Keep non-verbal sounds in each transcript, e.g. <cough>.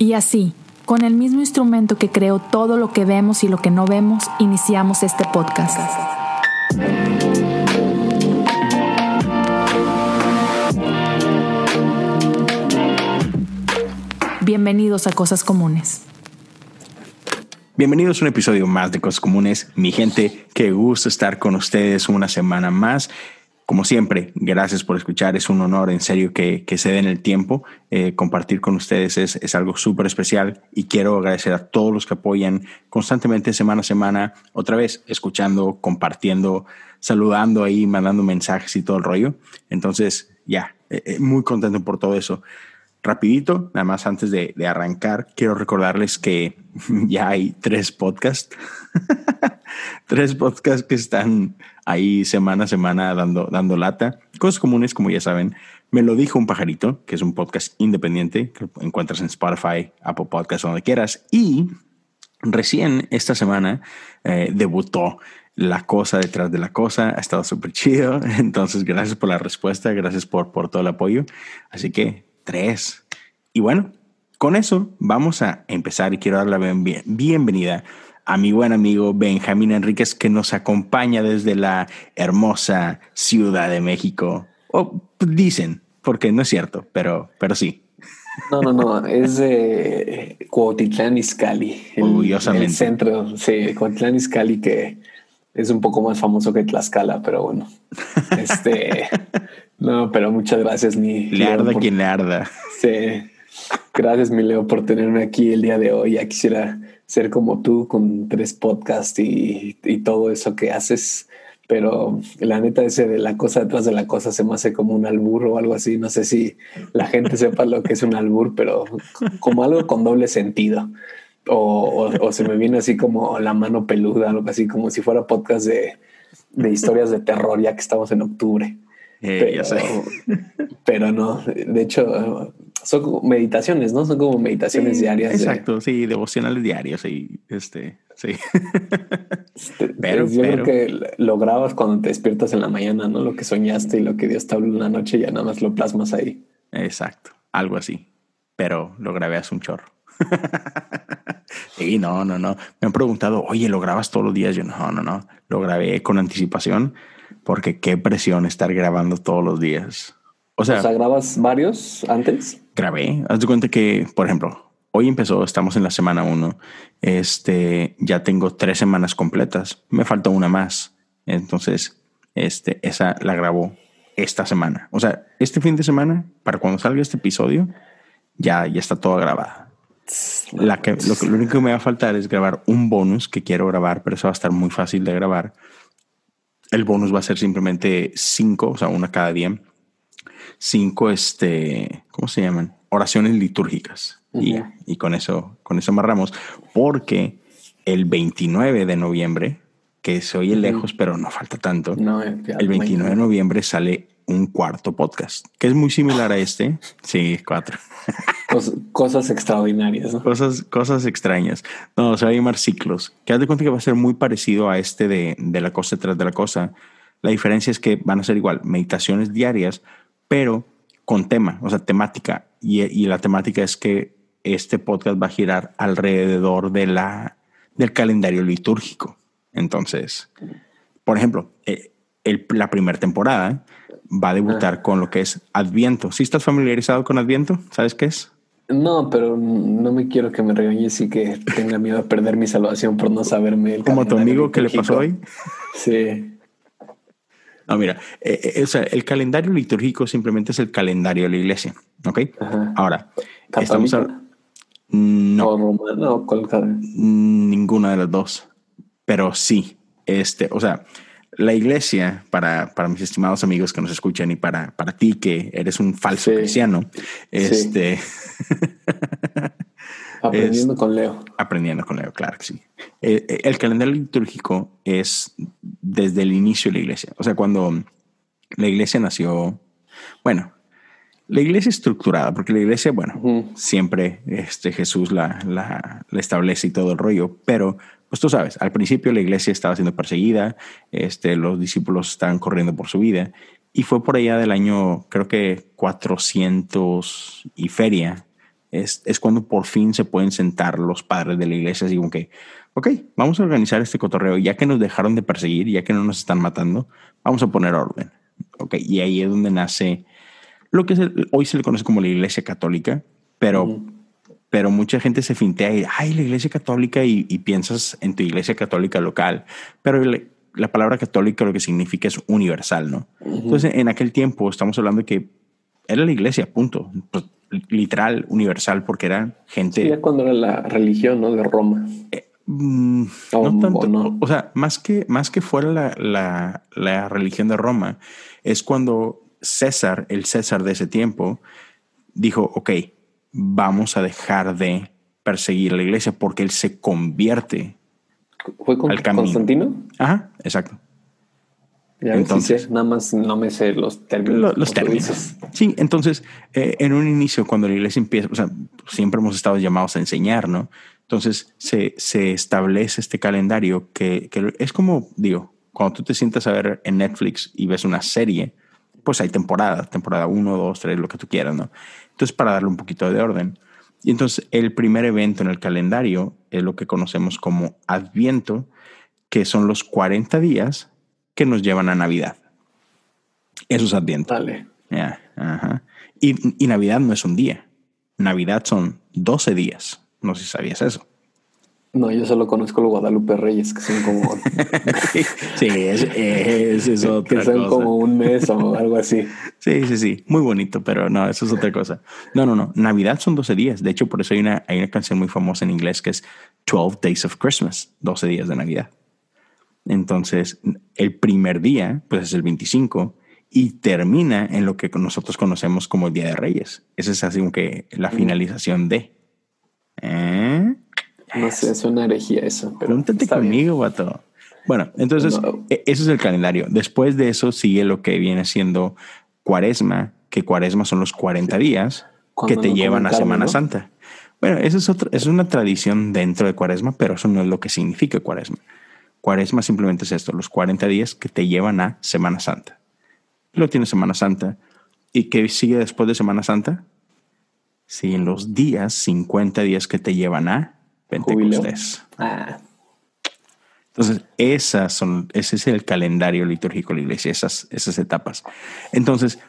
Y así, con el mismo instrumento que creó todo lo que vemos y lo que no vemos, iniciamos este podcast. Bienvenidos a Cosas Comunes. Bienvenidos a un episodio más de Cosas Comunes. Mi gente, qué gusto estar con ustedes una semana más. Como siempre, gracias por escuchar. Es un honor, en serio, que, se den el tiempo. Eh, compartir con ustedes es, es algo súper especial y quiero agradecer a todos los que apoyan constantemente semana a semana, otra vez, escuchando, compartiendo, saludando ahí, mandando mensajes y todo el rollo. Entonces, ya, eh, eh, muy contento por todo eso. Rapidito, nada más antes de, de arrancar, quiero recordarles que <laughs> ya hay tres podcasts. <laughs> tres podcasts que están ahí semana a semana dando, dando lata. Cosas comunes, como ya saben. Me lo dijo un pajarito, que es un podcast independiente que encuentras en Spotify, Apple Podcasts, donde quieras. Y recién esta semana eh, debutó la cosa detrás de la cosa. Ha estado súper chido. <laughs> Entonces, gracias por la respuesta. Gracias por, por todo el apoyo. Así que tres. Y bueno, con eso vamos a empezar y quiero dar la bienvenida a mi buen amigo Benjamín Enríquez que nos acompaña desde la hermosa Ciudad de México. O dicen, porque no es cierto, pero, pero sí. No, no, no, es de Cuautitlán Izcalli. Orgullosamente. El centro, sí, Cuautitlán Izcalli que es un poco más famoso que Tlaxcala, pero bueno. <laughs> Este, no, pero muchas gracias, mi. Le arda quien le arda. Sí. Gracias, mi Leo, por tenerme aquí el día de hoy. Ya quisiera ser como tú con tres podcasts y, todo eso que haces. Pero la neta, ese de la cosa detrás de la cosa se me hace como un albur o algo así. No sé si la gente sepa lo que es un albur, pero como algo con doble sentido. O, o, se me viene así como la mano peluda, algo así como si fuera podcast de, de historias de terror, ya que estamos en octubre. Eh, ya sé. pero no, de hecho, son como meditaciones, ¿no? Son como meditaciones diarias. Exacto, sí, devocionales diarios y este, sí. Este, pero, yo creo que lo grabas cuando te despiertas en la mañana, ¿no? Lo que soñaste y lo que Dios te habló en la noche, ya nada más lo plasmas ahí. Exacto, algo así. Pero lo grabé hace un chorro. <laughs> sí, no, no, no. Me han preguntado, oye, ¿lo grabas todos los días? Yo, no, no, no. Lo grabé con anticipación porque qué presión estar grabando todos los días. O sea, ¿grabas varios antes? Grabé. Haz de cuenta que, por ejemplo, hoy empezó, estamos en la semana uno. Este, ya tengo tres semanas completas. Me falta una más. Entonces, este, esa la grabo esta semana. O sea, este fin de semana, para cuando salga este episodio, ya, ya está toda grabada. La que, lo, lo único que me va a faltar es grabar un bonus que quiero grabar, pero eso va a estar muy fácil de grabar. El bonus va a ser simplemente cinco, o sea, una cada día cinco, este, ¿cómo se llaman? Oraciones litúrgicas. y, y, con eso, con eso amarramos, porque el 29 de noviembre, que se oye lejos, pero no falta tanto, el 29 de noviembre sale un cuarto podcast, que es muy similar a este. Sí, cuatro. cosas extraordinarias. Cosas, cosas extrañas. No, se va a llamar ciclos. Que haz de cuenta que va a ser muy parecido a este de, de la cosa detrás de la cosa. La diferencia es que van a ser igual meditaciones diarias, pero con tema, o sea, temática. Y, la temática es que este podcast va a girar alrededor de la, del calendario litúrgico. Entonces, por ejemplo, eh, la primera temporada va a debutar con lo que es Adviento. ¿Sí estás familiarizado con Adviento? ¿Sabes qué es? No, pero no me quiero que me regañes y que tenga miedo a perder mi salvación por no saberme. El Como tu amigo que le pasó hoy. <laughs> Sí. No, mira, eh, eh, o sea, el calendario litúrgico simplemente es el calendario de la iglesia, ¿ok? Ahora, estamos a, no, no, ninguna de las dos, pero sí, este, o sea, la iglesia, para, para mis estimados amigos que nos escuchan y para, para ti que eres un falso cristiano, este... <laughs> Aprendiendo con Leo. Aprendiendo con Leo, claro que sí. Eh, eh, el, calendario litúrgico es desde el inicio de la iglesia. O sea, cuando la iglesia nació, bueno, la iglesia estructurada, porque la iglesia, bueno, siempre este, Jesús la, la, establece y todo el rollo, pero pues tú sabes, al principio la iglesia estaba siendo perseguida, este, los discípulos estaban corriendo por su vida, y fue por allá del año, creo que 400 y feria, es, es cuando por fin se pueden sentar los padres de la iglesia y como que, ok, vamos a organizar este cotorreo, ya que nos dejaron de perseguir, ya que no nos están matando, vamos a poner orden. Ok, y ahí es donde nace lo que hoy se le conoce como la iglesia católica, pero, pero mucha gente se fintea y, ay, la iglesia católica y, piensas en tu iglesia católica local, pero la palabra católica lo que significa es universal, ¿no? Entonces, en aquel tiempo estamos hablando de que era la iglesia, punto. Pues, literal, universal, porque era gente... Sí, cuando era la religión, ¿no? De Roma. Eh, mm, no tanto, o, sea, más que, más que fuera la, la, la religión de Roma, es cuando César, el César de ese tiempo, dijo, ok, vamos a dejar de perseguir a la iglesia porque él se convierte ¿Fue con al Constantino? Ajá, exacto. entonces, nada más no me sé los términos. Los, términos. Sí, entonces, eh, en un inicio, cuando la iglesia empieza, o sea, siempre hemos estado llamados a enseñar, ¿no? Entonces, se, se establece este calendario que, que es como, digo, cuando tú te sientas a ver en Netflix y ves una serie, pues hay temporada, temporada 1, 2, 3, lo que tú quieras, ¿no? Entonces, para darle un poquito de orden. Y entonces, el primer evento en el calendario es lo que conocemos como Adviento, que son los 40 días que nos llevan a Navidad. Eso es Adviento. Vale. ajá. Y, y Navidad no es un día. Navidad son 12 días. No sé si sabías eso. No, yo solo conozco los Guadalupe Reyes, que son como. <laughs> sí, es, es, eso. <laughs> que son como un mes o algo así. Sí, sí, sí. Muy bonito, pero no, eso es otra cosa. No, no, no. Navidad son 12 días. De hecho, por eso hay una, hay una canción muy famosa en inglés que es 12 Days of Christmas, 12 días de Navidad. Entonces, el primer día, pues es el 25 y termina en lo que nosotros conocemos como el Día de Reyes. Esa es así como que la finalización de. ¿Eh? No sé, es una herejía eso. Pregúntate conmigo, vato. Bueno, entonces e, ese es el calendario. Después de eso sigue lo que viene siendo cuaresma, que cuaresma son los 40 días que te llevan a Semana Santa. Bueno, eso es, otra, es una tradición dentro de cuaresma, pero eso no es lo que significa cuaresma. Cuaresma simplemente es esto, los 40 días que te llevan a Semana Santa. Lo tiene Semana Santa. ¿Y qué sigue después de Semana Santa? Siguen los días, 50 días que te llevan a Pentecostés. Ah. Entonces, esas son, ese es el calendario litúrgico de la iglesia, esas, esas etapas. Entonces,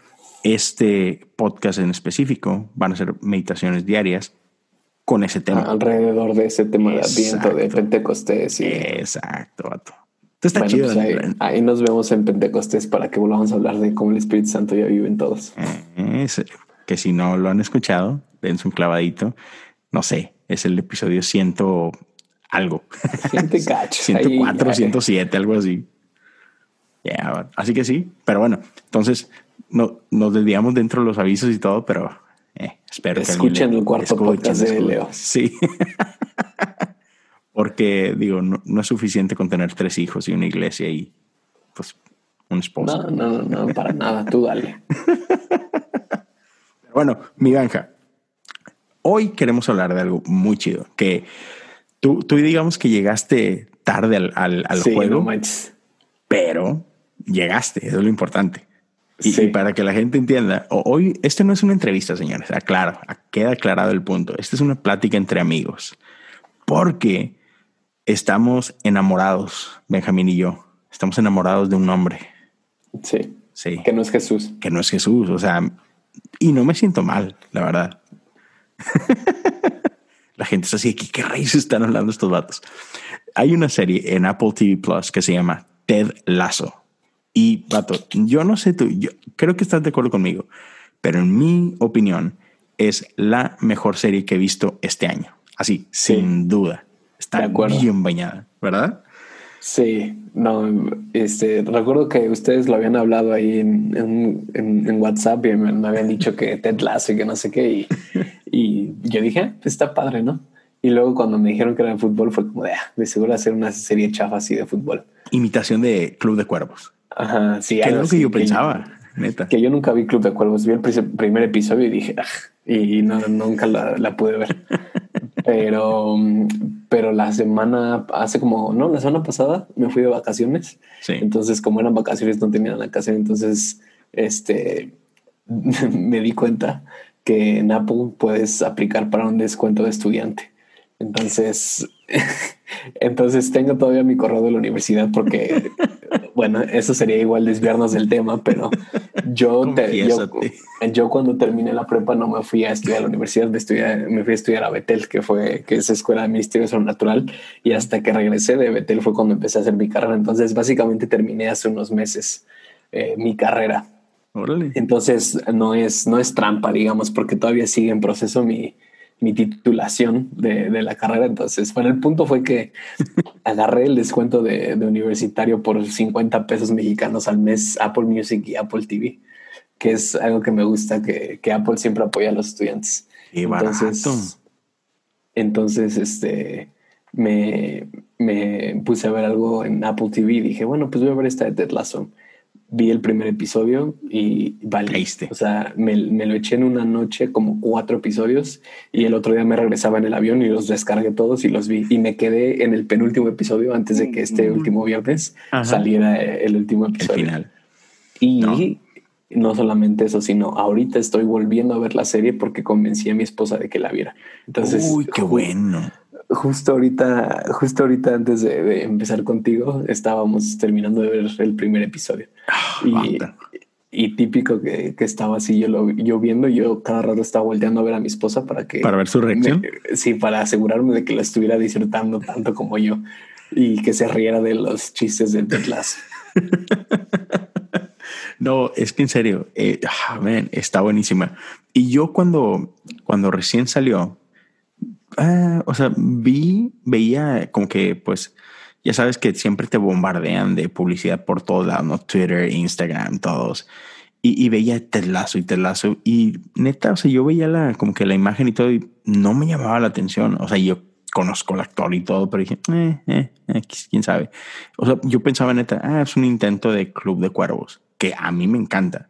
este podcast en específico van a ser meditaciones diarias con ese tema. Alrededor de ese tema de Adviento, de Pentecostés. Y... Exacto, vato. está chido. Pues ahí, nos vemos en Pentecostés para que volvamos a hablar de cómo el Espíritu Santo ya vive en todos. que si no lo han escuchado, dense un clavadito. No sé, es el episodio ciento algo. 104, 107, <laughs> algo así. así que sí, pero bueno, entonces no, nos desviamos dentro de los avisos y todo, pero eh, espero que escuchen el cuarto podcast de Leo. Sí. <laughs> Porque digo, no, es suficiente con tener tres hijos y una iglesia y pues un esposo. No, no, no, no para nada. Tú dale. <laughs> Pero bueno, mi granja. Hoy queremos hablar de algo muy chido, que tú, tú digamos que llegaste tarde al, al, al juego, pero llegaste, eso es lo importante. Y, para que la gente entienda, hoy, este no es una entrevista, señores, aclaro, queda aclarado el punto. Esta es una plática entre amigos, porque estamos enamorados, Benjamín y yo, estamos enamorados de un hombre. Sí. Sí. Que no es Jesús. Que no es Jesús, o sea, y no me siento mal, la verdad. <laughs> La gente es así, ¿qué, qué raíces están hablando estos vatos? Hay una serie en Apple TV Plus que se llama Ted Lasso. Y, vato, yo no sé tú, yo creo que estás de acuerdo conmigo, pero en mi opinión es la mejor serie que he visto este año. Así, sin duda. Está bien bañada, ¿verdad? Sí, no, este, recuerdo que ustedes lo habían hablado ahí en, en, WhatsApp y me, habían dicho que Ted Lasso y que no sé qué, y, <laughs> y yo dije, ah, pues está padre, ¿no? Y luego cuando me dijeron que era de fútbol fue como de, ah, de seguro hacer una serie chafa así de fútbol. Imitación de Club de Cuervos. Ajá, sí. Que es lo que yo pensaba, neta. Que yo nunca vi Club de Cuervos, vi el primer episodio y dije, ah", y no, nunca la, la pude ver. <laughs> pero, pero la semana, hace como, no, la semana pasada me fui de vacaciones. Sí. Entonces, como eran vacaciones, no tenía la casa. Entonces, este, <laughs> me di cuenta que en Apple puedes aplicar para un descuento de estudiante. Entonces, <laughs> entonces tengo todavía mi correo de la universidad porque, <laughs> bueno, eso sería igual desviarnos del tema, pero yo, yo, cuando terminé la prepa no me fui a estudiar a la universidad, me, me fui a estudiar a Betel, que fue que es escuela de ministerio natural, y hasta que regresé de Betel fue cuando empecé a hacer mi carrera. Entonces, básicamente terminé hace unos meses eh, mi carrera. Entonces, no es, no es trampa, digamos, porque todavía sigue en proceso mi, mi titulación de, de, la carrera. Entonces, bueno, el punto fue que <laughs> agarré el descuento de, de, universitario por 50 pesos mexicanos al mes, Apple Music y Apple TV, que es algo que me gusta, que, que Apple siempre apoya a los estudiantes. entonces, entonces, este, me, me puse a ver algo en Apple TV y dije, bueno, pues voy a ver esta de Ted Lasso vi el primer episodio y vale. O sea, me, lo eché en una noche como cuatro episodios y el otro día me regresaba en el avión y los descargué todos y los vi y me quedé en el penúltimo episodio antes de que este último viernes saliera el último episodio. final. Y no. solamente eso, sino ahorita estoy volviendo a ver la serie porque convencí a mi esposa de que la viera. Entonces, uy, qué bueno justo ahorita, justo ahorita antes de, empezar contigo, estábamos terminando de ver el primer episodio. Ah, y, típico que, estaba así, yo lo yo viendo, yo cada rato estaba volteando a ver a mi esposa para que... Para ver su reacción. sí, para asegurarme de que la estuviera disfrutando tanto como yo y que se riera de los chistes del Tetlas. <laughs> no, es que en serio, eh, ah, está buenísima. Y yo cuando, cuando recién salió, Ah, o sea, vi, veía como que, pues, ya sabes que siempre te bombardean de publicidad por todos lados, ¿no? Twitter, Instagram, todos. Y, veía Telazo y Telazo. Y neta, o sea, yo veía la, como que la imagen y todo y no me llamaba la atención. O sea, yo conozco al actor y todo, pero dije, eh, eh, eh, quién sabe. O sea, yo pensaba neta, ah, es un intento de Club de Cuervos, que a mí me encanta.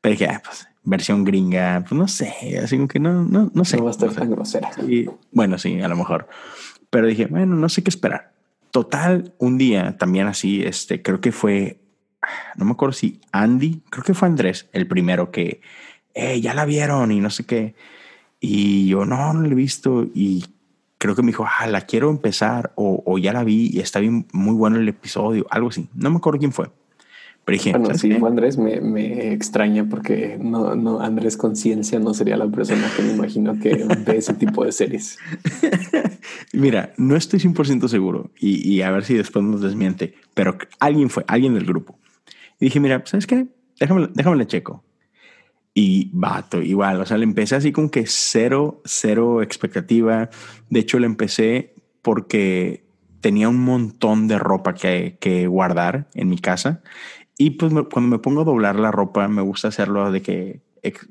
Pero dije, ah, pues versión gringa, pues no sé, así como que no, no, no sé. No va a estar tan grosera. Y, bueno, sí, a lo mejor. Pero dije, bueno, no sé qué esperar. Total, un día también así, este, creo que fue, no me acuerdo si Andy, creo que fue Andrés, el primero que, eh, ya la vieron y no sé qué. Y yo, no, no la he visto. Y creo que me dijo, ah, la quiero empezar o, o ya la vi y está bien, muy bueno el episodio, algo así. No me acuerdo quién fue bueno, si fue Andrés, me, me, extraña porque no, no, Andrés Conciencia no sería la persona que me imagino que ve ese tipo de series. <laughs> Mira, no estoy 100% seguro y, y, a ver si después nos desmiente, pero alguien fue, alguien del grupo. Y dije, mira, ¿sabes qué? Déjame, déjame la checo. Y vato, igual, o sea, le empecé así como que cero, cero expectativa. De hecho, le empecé porque tenía un montón de ropa que, que guardar en mi casa y pues cuando me pongo a doblar la ropa, me gusta hacerlo de que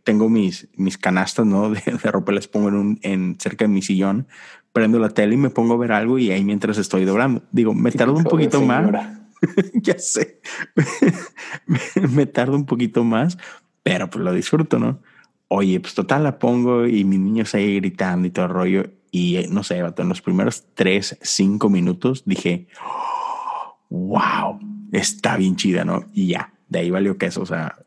tengo mis, mis canastas ¿no? <laughs> de, ropa, les pongo en, un, en cerca de mi sillón, prendo la tele y me pongo a ver algo y ahí mientras estoy doblando. Digo, me tardo un poquito más. <laughs> ya sé. <laughs> me, tardo un poquito más, pero pues lo disfruto, ¿no? Oye, pues total la pongo y mis niños ahí gritando y todo el rollo. Y eh, no sé, en los primeros tres, cinco minutos dije, <gasps> wow, está bien chida, ¿no? Y ya, de ahí valió queso, o sea,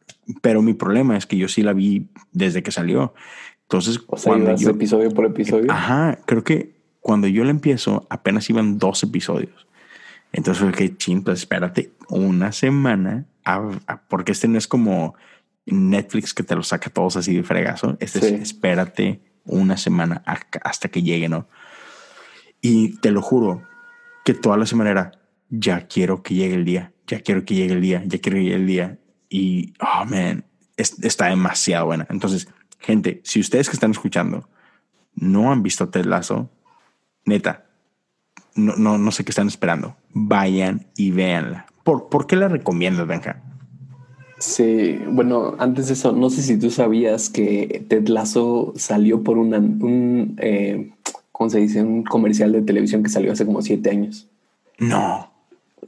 pero mi problema es que yo sí la vi desde que salió. Entonces, o sea, cuando yo, episodio por episodio. Ajá, creo que cuando yo la empiezo, apenas iban dos episodios. Entonces fue que, ching, pues espérate una semana, porque este no es como Netflix que te lo saca todos así de fregazo. Este es espérate una semana hasta que llegue, ¿no? Y te lo juro que toda la semana era, ya quiero que llegue el día, ya quiero que llegue el día, ya quiero que llegue el día. Y, oh, man, está demasiado buena. Entonces, gente, si ustedes que están escuchando no han visto Ted Lasso, neta, no, no, no sé qué están esperando. Vayan y véanla. ¿Por, ¿por qué la recomiendas, Benja? Sí, bueno, antes de eso, no sé si tú sabías que Ted Lasso salió por una, un, eh, ¿cómo se dice? Un comercial de televisión que salió hace como siete años. No.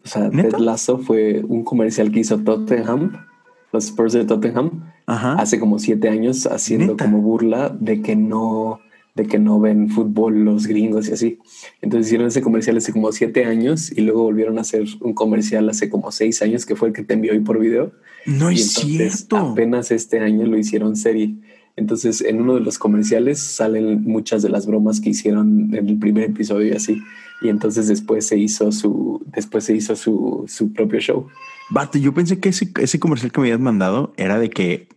O sea, Ted Lasso fue un comercial que hizo Tottenham, los Spurs de Tottenham, hace como siete años, haciendo como burla de que no de que no ven fútbol los gringos y así. Entonces hicieron ese comercial hace como siete años y luego volvieron a hacer un comercial hace como seis años que fue el que te envió hoy por video. No es cierto. Apenas este año lo hicieron serie. Entonces, en uno de los comerciales salen muchas de las bromas que hicieron en el primer episodio y así. Y entonces después se hizo su, después se hizo su, su propio show. Bato, yo pensé que ese, ese comercial que me habías mandado era de que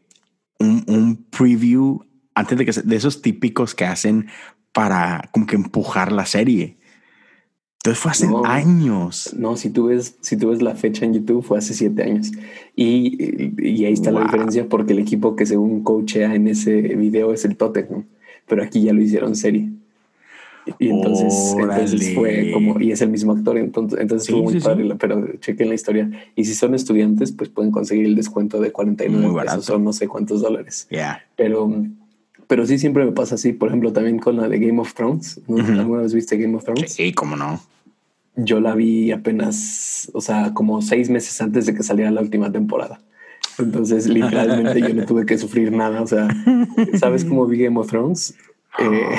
un, un preview antes de que de esos típicos que hacen para como que empujar la serie. Entonces fue hace años. No, si tú ves, si tú ves la fecha en YouTube, fue hace siete años. Y, y ahí está la diferencia porque el equipo que según coachea en ese video es el Tottenham, pero aquí ya lo hicieron serie. Y entonces, entonces, fue como, y es el mismo actor, entonces, entonces estuvo muy padre, pero chequen la historia. Y si son estudiantes, pues pueden conseguir el descuento de 49 pesos o no sé cuántos dólares. Yeah. Pero pero sí siempre me pasa así, por ejemplo, también con la de Game of Thrones. ¿Alguna vez viste Game of Thrones? Sí, cómo no. Yo la vi apenas, o sea, como seis meses antes de que saliera la última temporada. Entonces, <laughs> literalmente yo no tuve que sufrir nada. O sea, ¿sabes cómo vi Game of Thrones? Eh,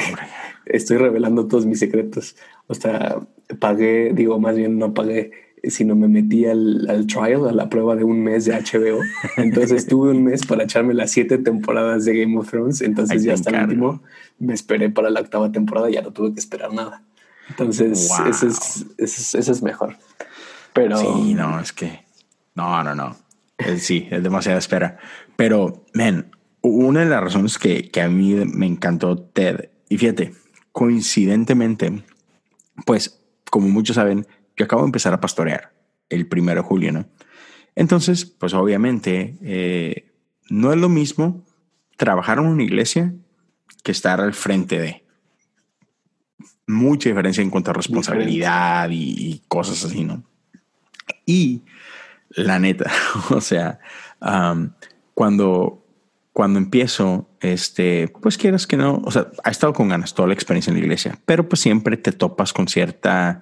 estoy revelando todos mis secretos. O sea, pagué, digo, más bien no pagué sino me metí al, al, trial, a la prueba de un mes de HBO. Entonces <laughs> tuve un mes para echarme las siete temporadas de Game of Thrones. Entonces ya hasta el último me esperé para la octava temporada, ya no tuve que esperar nada. Entonces ese, es, ese, es, mejor. Pero sí, no, es que no, no, no. sí, es demasiada espera. Pero, men, una de las razones que, que a mí me encantó Ted, y fíjate, coincidentemente, pues, como muchos saben, yo acabo de empezar a pastorear el primero de julio, ¿no? Entonces, pues obviamente eh, no es lo mismo trabajar en una iglesia que estar al frente de. Mucha diferencia en cuanto a responsabilidad y, cosas así, ¿no? Y la neta, <laughs> o sea, cuando, cuando empiezo, este, pues quieras que no, o sea, ha estado con ganas toda la experiencia en la iglesia, pero pues siempre te topas con cierta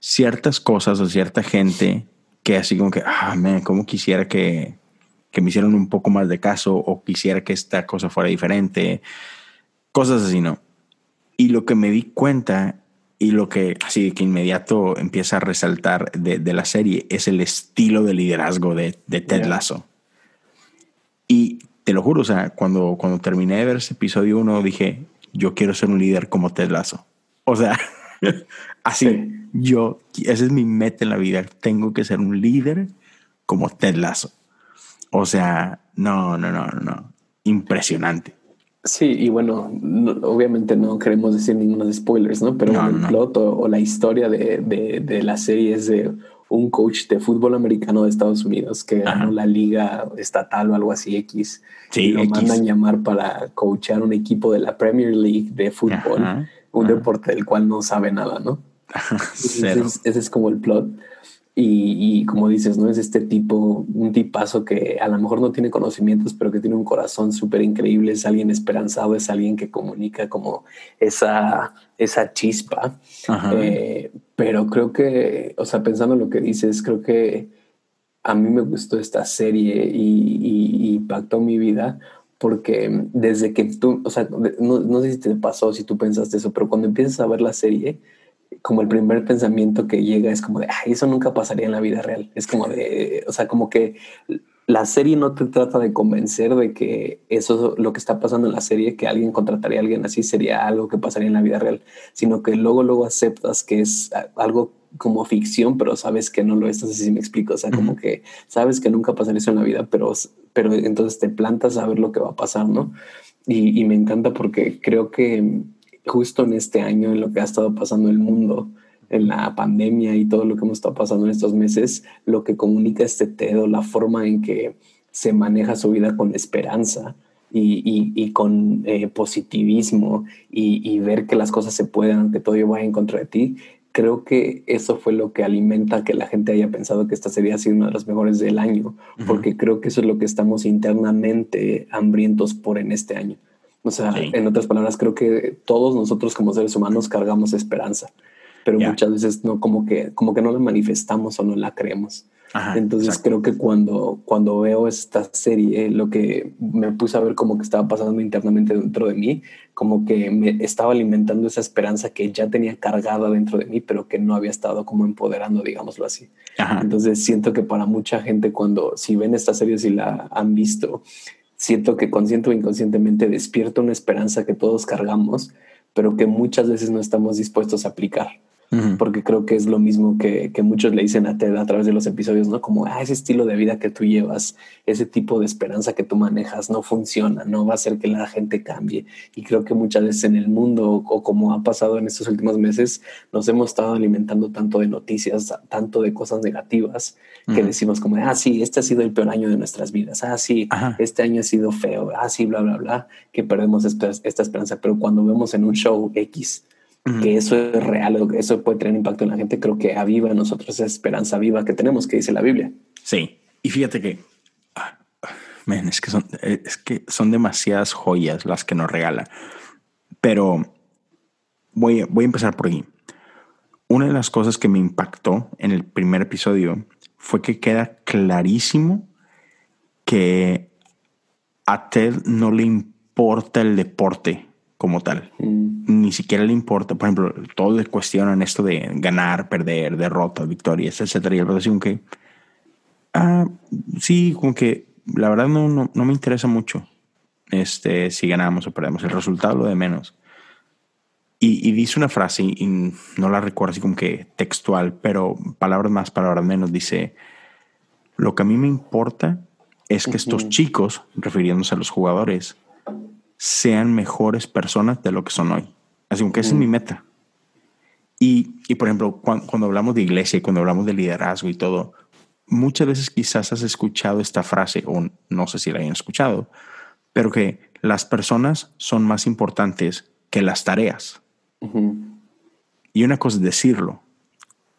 ciertas cosas o cierta gente que así como que, ah, man, como quisiera que, que me hicieran un poco más de caso o quisiera que esta cosa fuera diferente, cosas así, ¿no? Y lo que me di cuenta y lo que así que inmediato empieza a resaltar de, de la serie es el estilo de liderazgo de, de Ted Lasso. Y te lo juro, o sea, cuando, cuando terminé de ver ese episodio uno dije, yo quiero ser un líder como Ted Lasso. O sea, <laughs> así yo, esa es mi meta en la vida, tengo que ser un líder como Ted Lasso. O sea, no, no, no, no, impresionante. Sí, y bueno, obviamente no queremos decir ninguno de spoilers, ¿no? Pero el plot o, la historia de, de, la serie es de un coach de fútbol americano de Estados Unidos que ganó la liga estatal o algo así X. Sí, y lo mandan llamar para coachar un equipo de la Premier League de fútbol, un deporte del cual no sabe nada, ¿no? <laughs> ese, es, como el plot. Y, como dices, ¿no? Es este tipo, un tipazo que a lo mejor no tiene conocimientos, pero que tiene un corazón súper increíble, es alguien esperanzado, es alguien que comunica como esa, esa chispa. Eh, pero creo que, o sea, pensando en lo que dices, creo que a mí me gustó esta serie y, y impactó mi vida porque desde que tú, o sea, no, no sé si te pasó, si tú pensaste eso, pero cuando empiezas a ver la serie, como el primer pensamiento que llega es como de, Ay, eso nunca pasaría en la vida real. Es como de, o sea, como que la serie no te trata de convencer de que eso lo que está pasando en la serie, que alguien contrataría a alguien así, sería algo que pasaría en la vida real, sino que luego, luego aceptas que es algo como ficción, pero sabes que no lo es. Así si me explico. O sea, como que sabes que nunca pasaría eso en la vida, pero, pero entonces te plantas a ver lo que va a pasar, ¿no? Y, y me encanta porque creo que justo en este año, en lo que ha estado pasando el mundo, en la pandemia y todo lo que hemos estado pasando en estos meses, lo que comunica este TEDO, la forma en que se maneja su vida con esperanza y, con eh, positivismo y, ver que las cosas se pueden, aunque todo vaya en contra de ti, creo que eso fue lo que alimenta que la gente haya pensado que esta sería una de las mejores del año, porque creo que eso es lo que estamos internamente hambrientos por en este año. O sea, en otras palabras, creo que todos nosotros como seres humanos cargamos esperanza, pero muchas veces no como que como que no la manifestamos o no la creemos. Entonces creo que cuando, cuando veo esta serie, lo que me puse a ver como que estaba pasando internamente dentro de mí, como que me estaba alimentando esa esperanza que ya tenía cargada dentro de mí, pero que no había estado como empoderando, digámoslo así. Entonces siento que para mucha gente cuando si ven esta serie, si la han visto, siento que consciente o inconscientemente despierta una esperanza que todos cargamos, pero que muchas veces no estamos dispuestos a aplicar porque creo que es lo mismo que, que, muchos le dicen a Ted a través de los episodios, ¿no? Como ah, ese estilo de vida que tú llevas, ese tipo de esperanza que tú manejas no funciona, no va a hacer que la gente cambie. Y creo que muchas veces en el mundo, o como ha pasado en estos últimos meses, nos hemos estado alimentando tanto de noticias, tanto de cosas negativas, que decimos como, ah, sí, este ha sido el peor año de nuestras vidas, ah, sí, este año ha sido feo, ah, sí, bla, bla, bla, que perdemos esta, esta esperanza. Pero cuando vemos en un show X, que eso es real, eso puede tener impacto en la gente, creo que aviva a nosotros esa esperanza viva que tenemos, que dice la Biblia. Sí, y fíjate que, ah, es que son, eh, es que son demasiadas joyas las que nos regala, pero voy, voy a empezar por ahí. Una de las cosas que me impactó en el primer episodio fue que queda clarísimo que a Ted no le importa el deporte como tal. Mm. Ni siquiera le importa, por ejemplo, todos le cuestionan esto de ganar, perder, derrotas, victorias, etcétera. Y el así que, ah, sí, como que la verdad no, no, no, me interesa mucho este, si ganamos o perdemos. El resultado lo de menos. Y, y, dice una frase, y no la recuerdo así como que textual, pero palabras más, palabras menos, dice, lo que a mí me importa es que estos chicos, refiriéndose a los jugadores, sean mejores personas de lo que son hoy. Así que esa es mi meta. Y, y por ejemplo, cuando, hablamos de iglesia y cuando hablamos de liderazgo y todo, muchas veces quizás has escuchado esta frase, o no sé si la hayan escuchado, pero que las personas son más importantes que las tareas. Y una cosa es decirlo,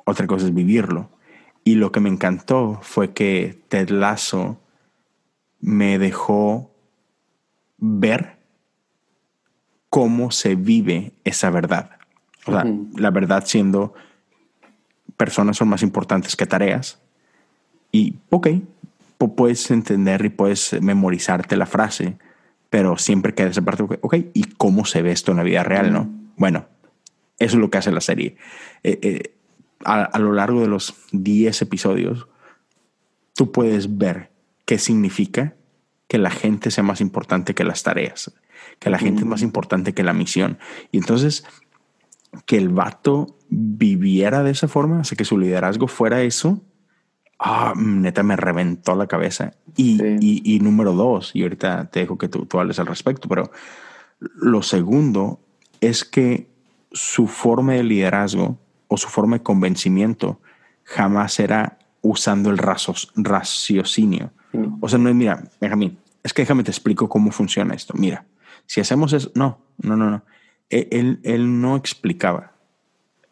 otra cosa es vivirlo. Y lo que me encantó fue que Ted Lasso me dejó ver cómo se vive esa verdad. O sea, la verdad siendo personas son más importantes que tareas. Y, ok, puedes entender y puedes memorizarte la frase, pero siempre queda esa parte, ok, ¿y cómo se ve esto en la vida real, no? Bueno, eso es lo que hace la serie. Eh, eh, a, a, lo largo de los 10 episodios, tú puedes ver qué significa que la gente sea más importante que las tareas que la gente es más importante que la misión. Y entonces, que el vato viviera de esa forma, o que su liderazgo fuera eso, ah, neta me reventó la cabeza. Y, y, número dos, y ahorita te dejo que tú, tú hables al respecto, pero lo segundo es que su forma de liderazgo o su forma de convencimiento jamás era usando el raciocinio. O sea, no es, mira, Benjamín, es que déjame te explico cómo funciona esto. Mira, si hacemos eso, no, no, no, no. E, él, él no explicaba,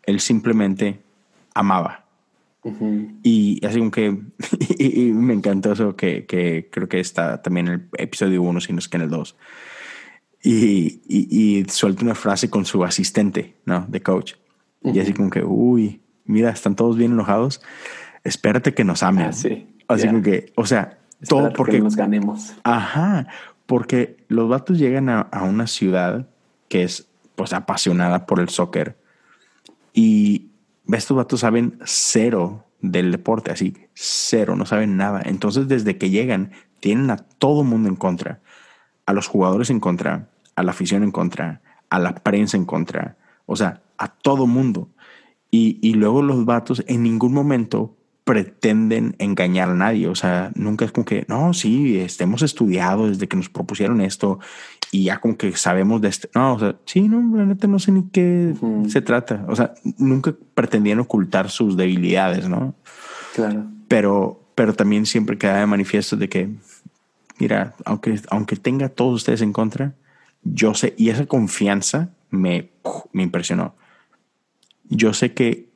él simplemente amaba. Y así como que <laughs> y, me encantó eso que, que, creo que está también en el episodio uno, si no es que en el dos. Y, y, suelta una frase con su asistente, ¿no? De coach. Y así como que, uy, mira, están todos bien enojados. Espérate que nos amen. Ah, así como que, o sea, todo porque nos ganemos. Ajá, porque los vatos llegan a, una ciudad que es pues apasionada por el soccer y estos vatos saben cero del deporte, así, cero, no saben nada. Entonces desde que llegan tienen a todo mundo en contra, a los jugadores en contra, a la afición en contra, a la prensa en contra, o sea, a todo mundo. Y, y luego los vatos en ningún momento pretenden engañar a nadie. O sea, nunca es como que, no, sí, este, hemos estudiado desde que nos propusieron esto y ya como que sabemos de esto. No, o sea, sí, no, la neta no sé ni qué se trata. O sea, nunca pretendían ocultar sus debilidades, ¿no? Claro. Pero, pero también siempre queda de manifiesto de que, mira, aunque, aunque tenga todos ustedes en contra, yo sé, y esa confianza me, me impresionó. Yo sé que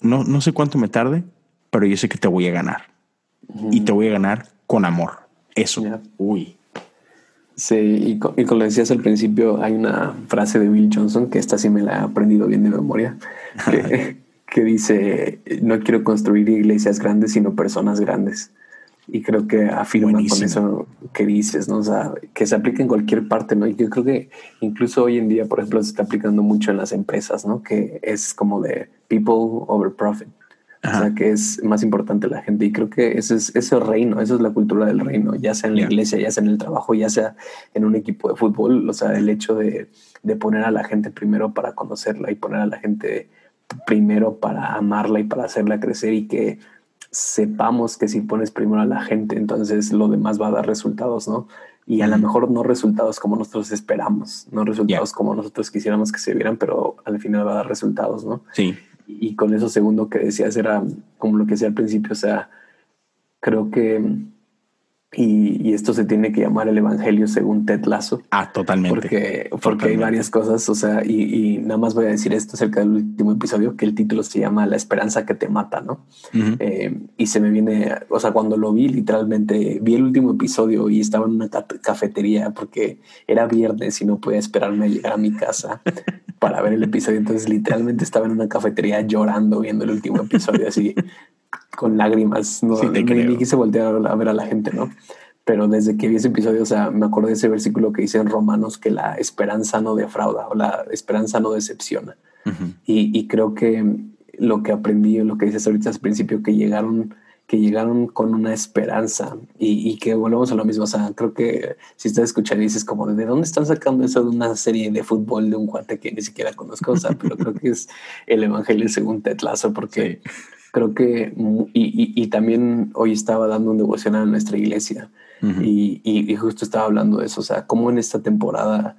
no, no sé cuánto me tarde, pero yo sé que te voy a ganar. Y te voy a ganar con amor. Eso. Uy. Sí, y, como lo decías al principio, hay una frase de Bill Johnson que esta sí me la he aprendido bien de memoria, <laughs> <laughs> que, dice, no quiero construir iglesias grandes, sino personas grandes. Y creo que afirma con eso que dices, ¿no? O sea, que se aplica en cualquier parte, ¿no? Y yo creo que incluso hoy en día, por ejemplo, se está aplicando mucho en las empresas, ¿no? Que es como de people over profit. O sea, que es más importante la gente. Y creo que ese es ese reino, esa es la cultura del reino, ya sea en la iglesia, ya sea en el trabajo, ya sea en un equipo de fútbol. O sea, el hecho de, de poner a la gente primero para conocerla y poner a la gente primero para amarla y para hacerla crecer y que sepamos que si pones primero a la gente, entonces lo demás va a dar resultados, ¿no? Y a lo mejor no resultados como nosotros esperamos, no resultados como nosotros quisiéramos que se vieran, pero al final va a dar resultados, ¿no? Sí. Y con eso segundo que decías era como lo que decía al principio, o sea, creo que y, esto se tiene que llamar el Evangelio según Ted Lasso. Ah, totalmente. Porque, porque hay varias cosas, o sea, y, nada más voy a decir esto acerca del último episodio, que el título se llama La esperanza que te mata, ¿no? Eh, y se me viene, o sea, cuando lo vi, literalmente vi el último episodio y estaba en una cafetería porque era viernes y no podía esperarme a llegar a mi casa <laughs> para ver el episodio. Entonces, literalmente estaba en una cafetería llorando viendo el último episodio, así <laughs> con lágrimas. No, ni, quise voltear a ver a la gente, ¿no? Pero desde que vi ese episodio, o sea, me acuerdo de ese versículo que dice en Romanos que la esperanza no defrauda o la esperanza no decepciona. y, y, creo que lo que aprendí, lo que dices ahorita al principio, que llegaron que llegaron con una esperanza y, y, que volvemos a lo mismo. O sea, creo que si estás escuchando y dices como, ¿de dónde están sacando eso de una serie de fútbol de un cuate que ni siquiera conozco? O sea, pero creo que es el Evangelio según Tetlazo, porque creo que, y, y, también hoy estaba dando un devocional en nuestra iglesia y, y, justo estaba hablando de eso, o sea, cómo en esta temporada,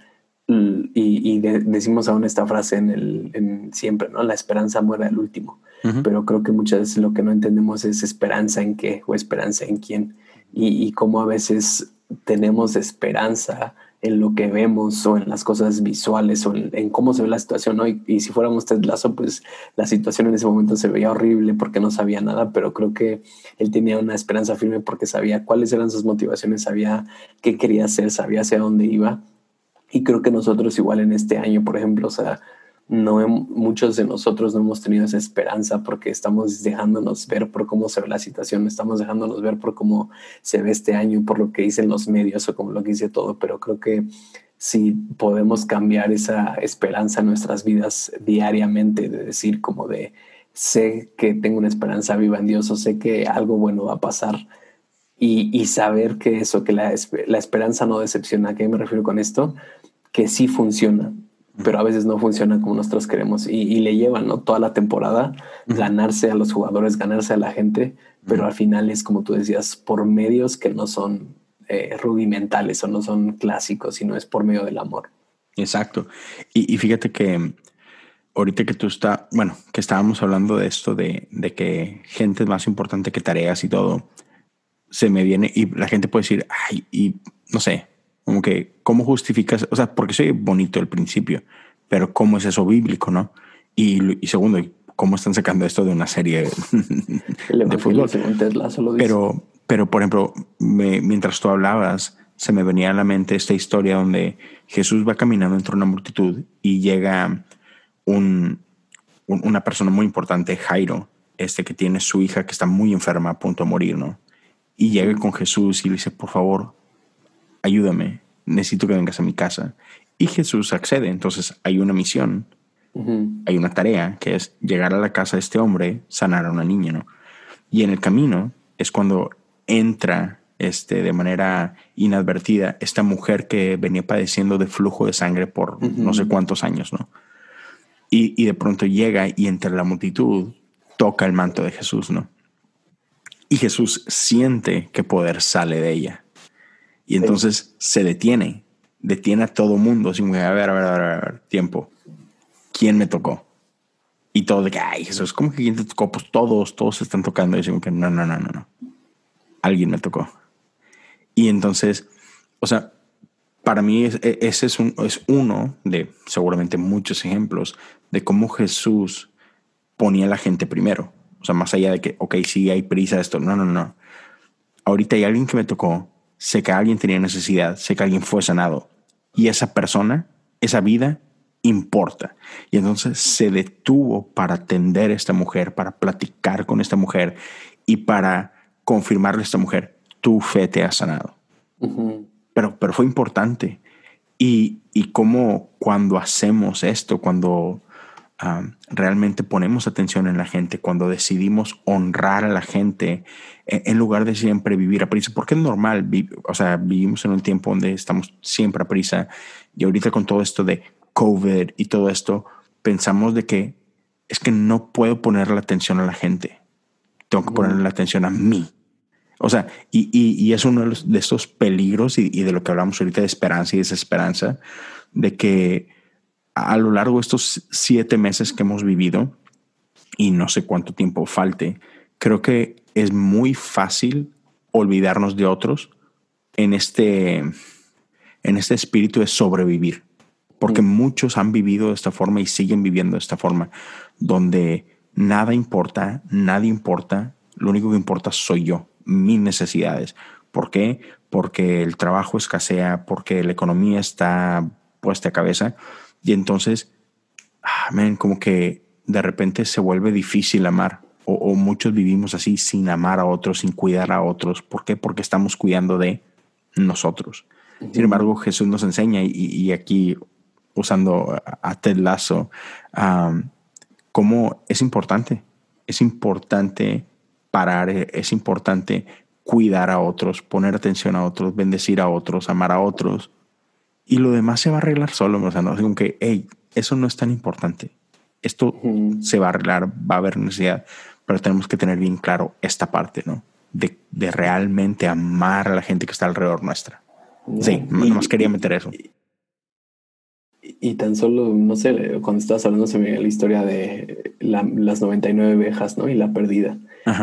y, decimos aún esta frase en el, en siempre, ¿no? La esperanza muere al último, pero creo que muchas veces lo que no entendemos es esperanza en qué o esperanza en quién, y, cómo a veces tenemos esperanza en lo que vemos o en las cosas visuales o en, cómo se ve la situación. ¿no? Y, si fuéramos Ted Lazo, pues la situación en ese momento se veía horrible porque no sabía nada, pero creo que él tenía una esperanza firme porque sabía cuáles eran sus motivaciones, sabía qué quería hacer, sabía hacia dónde iba. Y creo que nosotros igual en este año, por ejemplo, o sea, no muchos de nosotros no hemos tenido esa esperanza porque estamos dejándonos ver por cómo se ve la situación, estamos dejándonos ver por cómo se ve este año, por lo que dicen los medios o como lo que dice todo, pero creo que si podemos cambiar esa esperanza en nuestras vidas diariamente, de decir como de sé que tengo una esperanza viva en Dios o sé que algo bueno va a pasar y, saber que eso, que la, la esperanza no decepciona, ¿a qué me refiero con esto? Que sí funciona, pero a veces no funciona como nosotros queremos y, le llevan ¿no? toda la temporada ganarse a los jugadores, ganarse a la gente, pero al final es como tú decías, por medios que no son eh, rudimentales o no son clásicos, sino es por medio del amor. Exacto. Y, fíjate que ahorita que tú estás, bueno, que estábamos hablando de esto, de, de que gente es más importante que tareas y todo, se me viene y la gente puede decir, ay, y no sé, como que, ¿cómo justificas? O sea, porque soy bonito al principio, pero ¿cómo es eso bíblico, no? Y, segundo, ¿cómo están sacando esto de una serie de fútbol? Pero, pero, por ejemplo, mientras tú hablabas, se me venía a la mente esta historia donde Jesús va caminando entre una multitud y llega un, una persona muy importante, Jairo, este que tiene su hija que está muy enferma, a punto de morir, ¿no? Y llega con Jesús y le dice, por favor, ayúdame, necesito que vengas a mi casa. Y Jesús accede, entonces hay una misión, hay una tarea que es llegar a la casa de este hombre, sanar a una niña, ¿no? Y en el camino es cuando entra este, de manera inadvertida esta mujer que venía padeciendo de flujo de sangre por no sé cuántos años, ¿no? Y, y de pronto llega y entre la multitud toca el manto de Jesús, ¿no? Y Jesús siente que poder sale de ella. Y entonces se detiene, detiene a todo mundo, sin a ver, a ver, a ver, a ver, tiempo. ¿Quién me tocó? Y todo de que, ay, Jesús, ¿cómo que quién te tocó? Pues todos, todos se están tocando. Y dicen que no, no, no, no, no. Alguien me tocó. Y entonces, o sea, para mí e, ese es, un, es uno de seguramente muchos ejemplos de cómo Jesús ponía a la gente primero. O sea, más allá de que, ok, sí hay prisa, esto. No, no, no. Ahorita hay alguien que me tocó sé que alguien tenía necesidad, sé que alguien fue sanado y esa persona, esa vida importa. Y entonces se detuvo para atender a esta mujer, para platicar con esta mujer y para confirmarle a esta mujer, tu fe te ha sanado. pero, pero fue importante. Y, y cómo cuando hacemos esto, cuando realmente ponemos atención en la gente, cuando decidimos honrar a la gente en, en, lugar de siempre vivir a prisa, porque es normal, o sea, vivimos en un tiempo donde estamos siempre a prisa y ahorita con todo esto de COVID y todo esto, pensamos de que es que no puedo poner la atención a la gente, tengo que ponerle la atención a mí. O sea, y, y, es uno de, estos peligros y, y, de lo que hablamos ahorita de esperanza y desesperanza, de que a lo largo de estos siete meses que hemos vivido, y no sé cuánto tiempo falte, creo que es muy fácil olvidarnos de otros en este, en este espíritu de sobrevivir, porque muchos han vivido de esta forma y siguen viviendo de esta forma, donde nada importa, nadie importa, lo único que importa soy yo mis necesidades. ¿Por qué? Porque el trabajo escasea, porque la economía está puesta a cabeza y entonces, amén, como que de repente se vuelve difícil amar o, muchos vivimos así sin amar a otros, sin cuidar a otros. ¿Por qué? Porque estamos cuidando de nosotros. Sin embargo, Jesús nos enseña y, aquí usando a Ted Lasso, cómo es importante, es importante parar, eh, es importante cuidar a otros, poner atención a otros, bendecir a otros, amar a otros. Y lo demás se va a arreglar solo. O sea, no digo que, hey, eso no es tan importante. Esto se va a arreglar, va a haber necesidad, pero tenemos que tener bien claro esta parte, ¿no? De, de realmente amar a la gente que está alrededor nuestra. Sí, nomás quería meter eso. Y tan solo, no sé, cuando estabas hablando se me la historia de las 99 ovejas, ¿no? Y la perdida.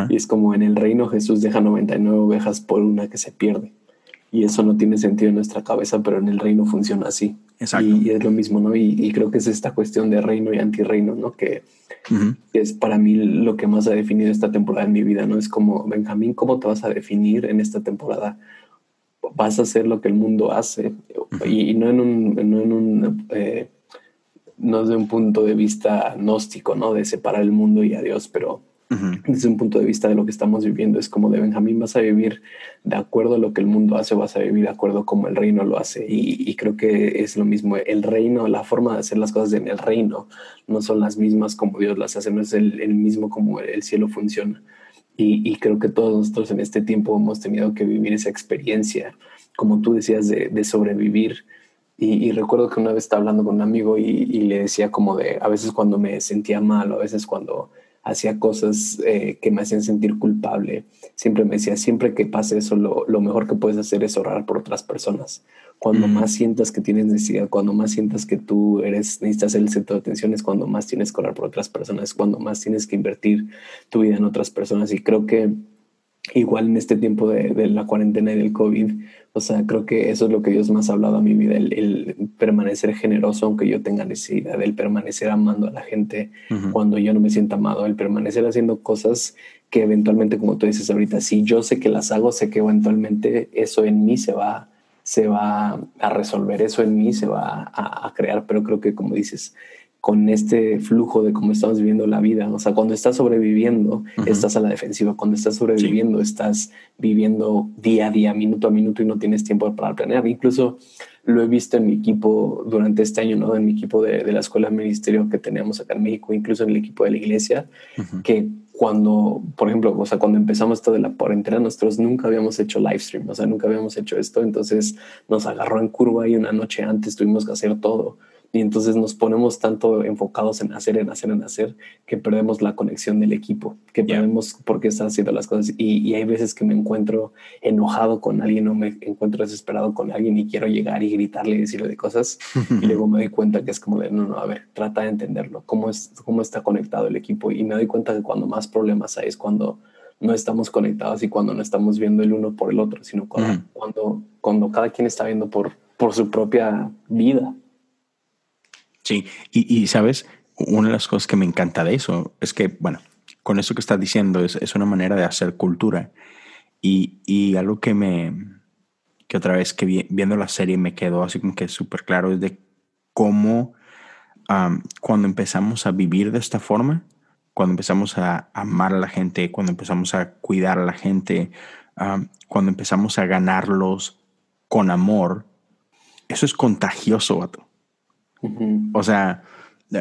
Y es como en el reino Jesús deja 99 ovejas por una que se pierde. Y eso no tiene sentido en nuestra cabeza, pero en el reino funciona así. Exacto. Y, es lo mismo, ¿no? Y, creo que es esta cuestión de reino y antirreino, ¿no? Que es para mí lo que más ha definido esta temporada en mi vida, ¿no? Es como, Benjamín, ¿cómo te vas a definir en esta temporada? vas a hacer lo que el mundo hace y, no en un, no en un eh, no desde un punto de vista gnóstico, ¿no? De separar el mundo y a Dios, pero desde un punto de vista de lo que estamos viviendo, es como de Benjamín, vas a vivir de acuerdo a lo que el mundo hace, vas a vivir de acuerdo como el reino lo hace. Y, creo que es lo mismo, el reino, la forma de hacer las cosas en el reino no son las mismas como Dios las hace, no es el, mismo como el cielo funciona. Y, creo que todos nosotros en este tiempo hemos tenido que vivir esa experiencia, como tú decías, de, sobrevivir. Y, recuerdo que una vez estaba hablando con un amigo y, le decía como de, a veces cuando me sentía mal, a veces cuando hacía cosas eh, que me hacían sentir culpable, siempre me decía, siempre que pase eso, lo, lo mejor que puedes hacer es orar por otras personas cuando más sientas que tienes necesidad, cuando más sientas que tú eres, necesitas el centro de atención, es cuando más tienes que orar por otras personas, cuando más tienes que invertir tu vida en otras personas. Y creo que igual en este tiempo de, de la cuarentena y del COVID, o sea, creo que eso es lo que Dios más ha hablado a mi vida, el, permanecer generoso aunque yo tenga necesidad, el permanecer amando a la gente cuando yo no me siento amado, el permanecer haciendo cosas que eventualmente, como tú dices ahorita, si yo sé que las hago, sé que eventualmente eso en mí se va se va a resolver eso en mí, se va a, crear, pero creo que como dices, con este flujo de cómo estamos viviendo la vida, o sea, cuando estás sobreviviendo, estás a la defensiva, cuando estás sobreviviendo, estás viviendo día a día, minuto a minuto y no tienes tiempo para planear. Incluso lo he visto en mi equipo durante este año, ¿no? En mi equipo de, la escuela de ministerio que teníamos acá en México, incluso en el equipo de la iglesia, que cuando, por ejemplo, o sea, cuando empezamos esto de la cuarentena, nosotros nunca habíamos hecho live stream, o sea, nunca habíamos hecho esto, entonces nos agarró en curva y una noche antes tuvimos que hacer todo. Y entonces nos ponemos tanto enfocados en hacer, en hacer, en hacer, que perdemos la conexión del equipo, que perdemos por qué están haciendo las cosas. Y, hay veces que me encuentro enojado con alguien o me encuentro desesperado con alguien y quiero llegar y gritarle y decirle de cosas. y luego me doy cuenta que es como de, no, no, a ver, trata de entenderlo, cómo, es, cómo está conectado el equipo. Y me doy cuenta que cuando más problemas hay es cuando no estamos conectados y cuando no estamos viendo el uno por el otro, sino cuando, cuando, cuando cada quien está viendo por, por su propia vida. Sí, y, sabes, una de las cosas que me encanta de eso es que, bueno, con eso que estás diciendo es, es una manera de hacer cultura. Y, y, algo que me, que otra vez que viendo la serie me quedó así como que súper claro es de cómo cuando empezamos a vivir de esta forma, cuando empezamos a amar a la gente, cuando empezamos a cuidar a la gente, cuando empezamos a ganarlos con amor, eso es contagioso. O sea,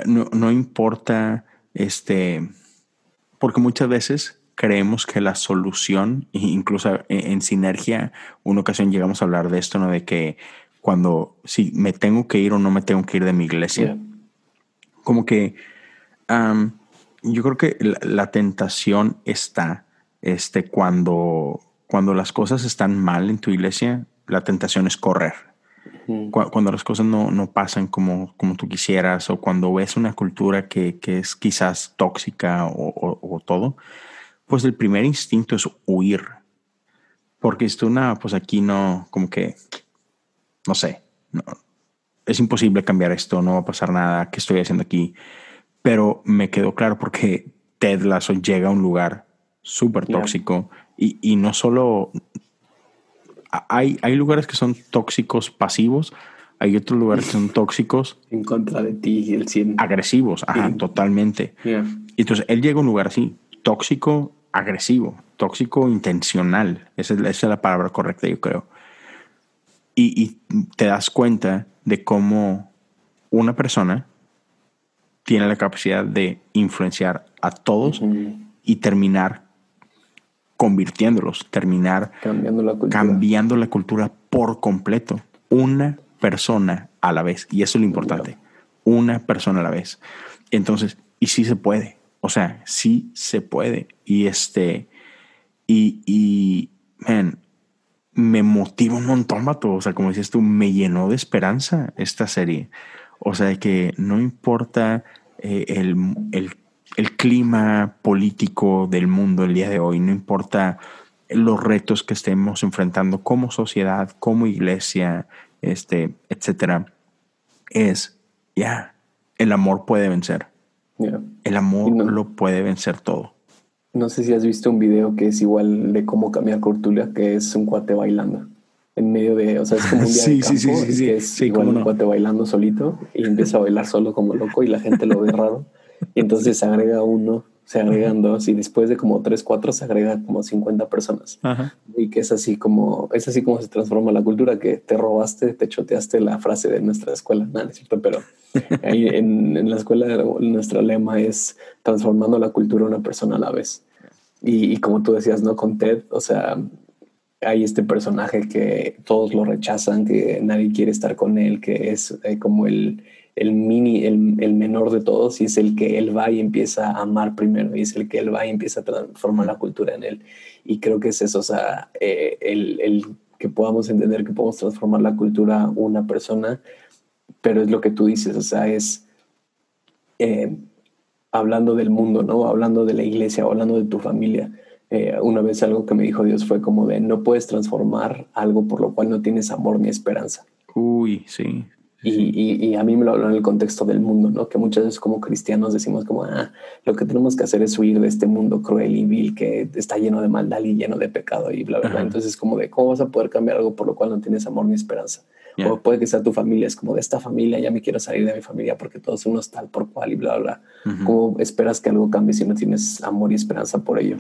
no, no importa, este, porque muchas veces creemos que la solución, incluso en, en, sinergia, una ocasión llegamos a hablar de esto, ¿no? De que cuando, si me tengo que ir o no me tengo que ir de mi iglesia, como que yo creo que la, tentación está este, cuando, cuando las cosas están mal en tu iglesia, la tentación es correr. Cuando las cosas no, no, pasan como, como tú quisieras o cuando ves una cultura que, que es quizás tóxica o, o, todo, pues el primer instinto es huir. Porque esto, nada, pues aquí no, como que, no sé, no, es imposible cambiar esto, no va a pasar nada, ¿qué estoy haciendo aquí? pero me quedó claro porque Ted Lasso llega a un lugar súper tóxico y, y, no solo hay, hay lugares que son tóxicos pasivos, hay otros lugares que son <laughs> tóxicos en contra de ti, el 100. agresivos, ajá, totalmente. Y entonces él llega a un lugar así, tóxico, agresivo, tóxico intencional, esa es, esa es la palabra correcta, yo creo. Y, y te das cuenta de cómo una persona tiene la capacidad de influenciar a todos y terminar convirtiéndolos, terminar cambiando la, cultura. cambiando la cultura por completo. Una persona a la vez. Y eso es lo importante. Una persona a la vez. Entonces, y sí se puede. O sea, sí se puede. Y este, y, y man, me motiva un montón, vato. O sea, como decías tú, me llenó de esperanza esta serie. O sea, que no importa eh, el, el, el, clima político del mundo el día de hoy, no importa los retos que estemos enfrentando como sociedad, como iglesia, este, etcétera, es ya, el amor puede vencer. El amor lo puede vencer todo. No sé si has visto un video que es igual de cómo cambiar cultura, que es un cuate bailando en medio de, o sea, es como un <laughs> día de campo, sí, sí, que es igual un cuate bailando solito y empieza a bailar solo como loco y la gente lo ve raro. <laughs> Y entonces se agrega uno, se agregan dos y después de como tres, cuatro se agrega como 50 personas. Y que es así como, es así como se transforma la cultura, que te robaste, te choteaste la frase de nuestra escuela. Nada, es cierto, pero <laughs> ahí en, en, la escuela nuestro lema es transformando la cultura una persona a la vez. Y, y como tú decías, ¿no? Con TED, o sea, hay este personaje que todos lo rechazan, que nadie quiere estar con él, que es eh, como el, el mini, el, el, menor de todos y es el que él va y empieza a amar primero y es el que él va y empieza a transformar la cultura en él. Y creo que es eso, o sea, eh, el, el, que podamos entender que podemos transformar la cultura una persona, pero es lo que tú dices, o sea, es eh, hablando del mundo, ¿no? Hablando de la iglesia, hablando de tu familia eh, una vez algo que me dijo Dios fue como de no puedes transformar algo por lo cual no tienes amor ni esperanza. Uy, sí. Y, y, a mí me lo habló en el contexto del mundo, ¿no? Que muchas veces como cristianos decimos como, ah, lo que tenemos que hacer es huir de este mundo cruel y vil que está lleno de maldad y lleno de pecado y bla, bla, bla. Entonces como de, ¿cómo vas a poder cambiar algo por lo cual no tienes amor ni esperanza? O puede que sea tu familia, es como de esta familia, ya me quiero salir de mi familia porque todos unos tal por cual y bla, bla. ¿Cómo esperas que algo cambie si no tienes amor y esperanza por ello?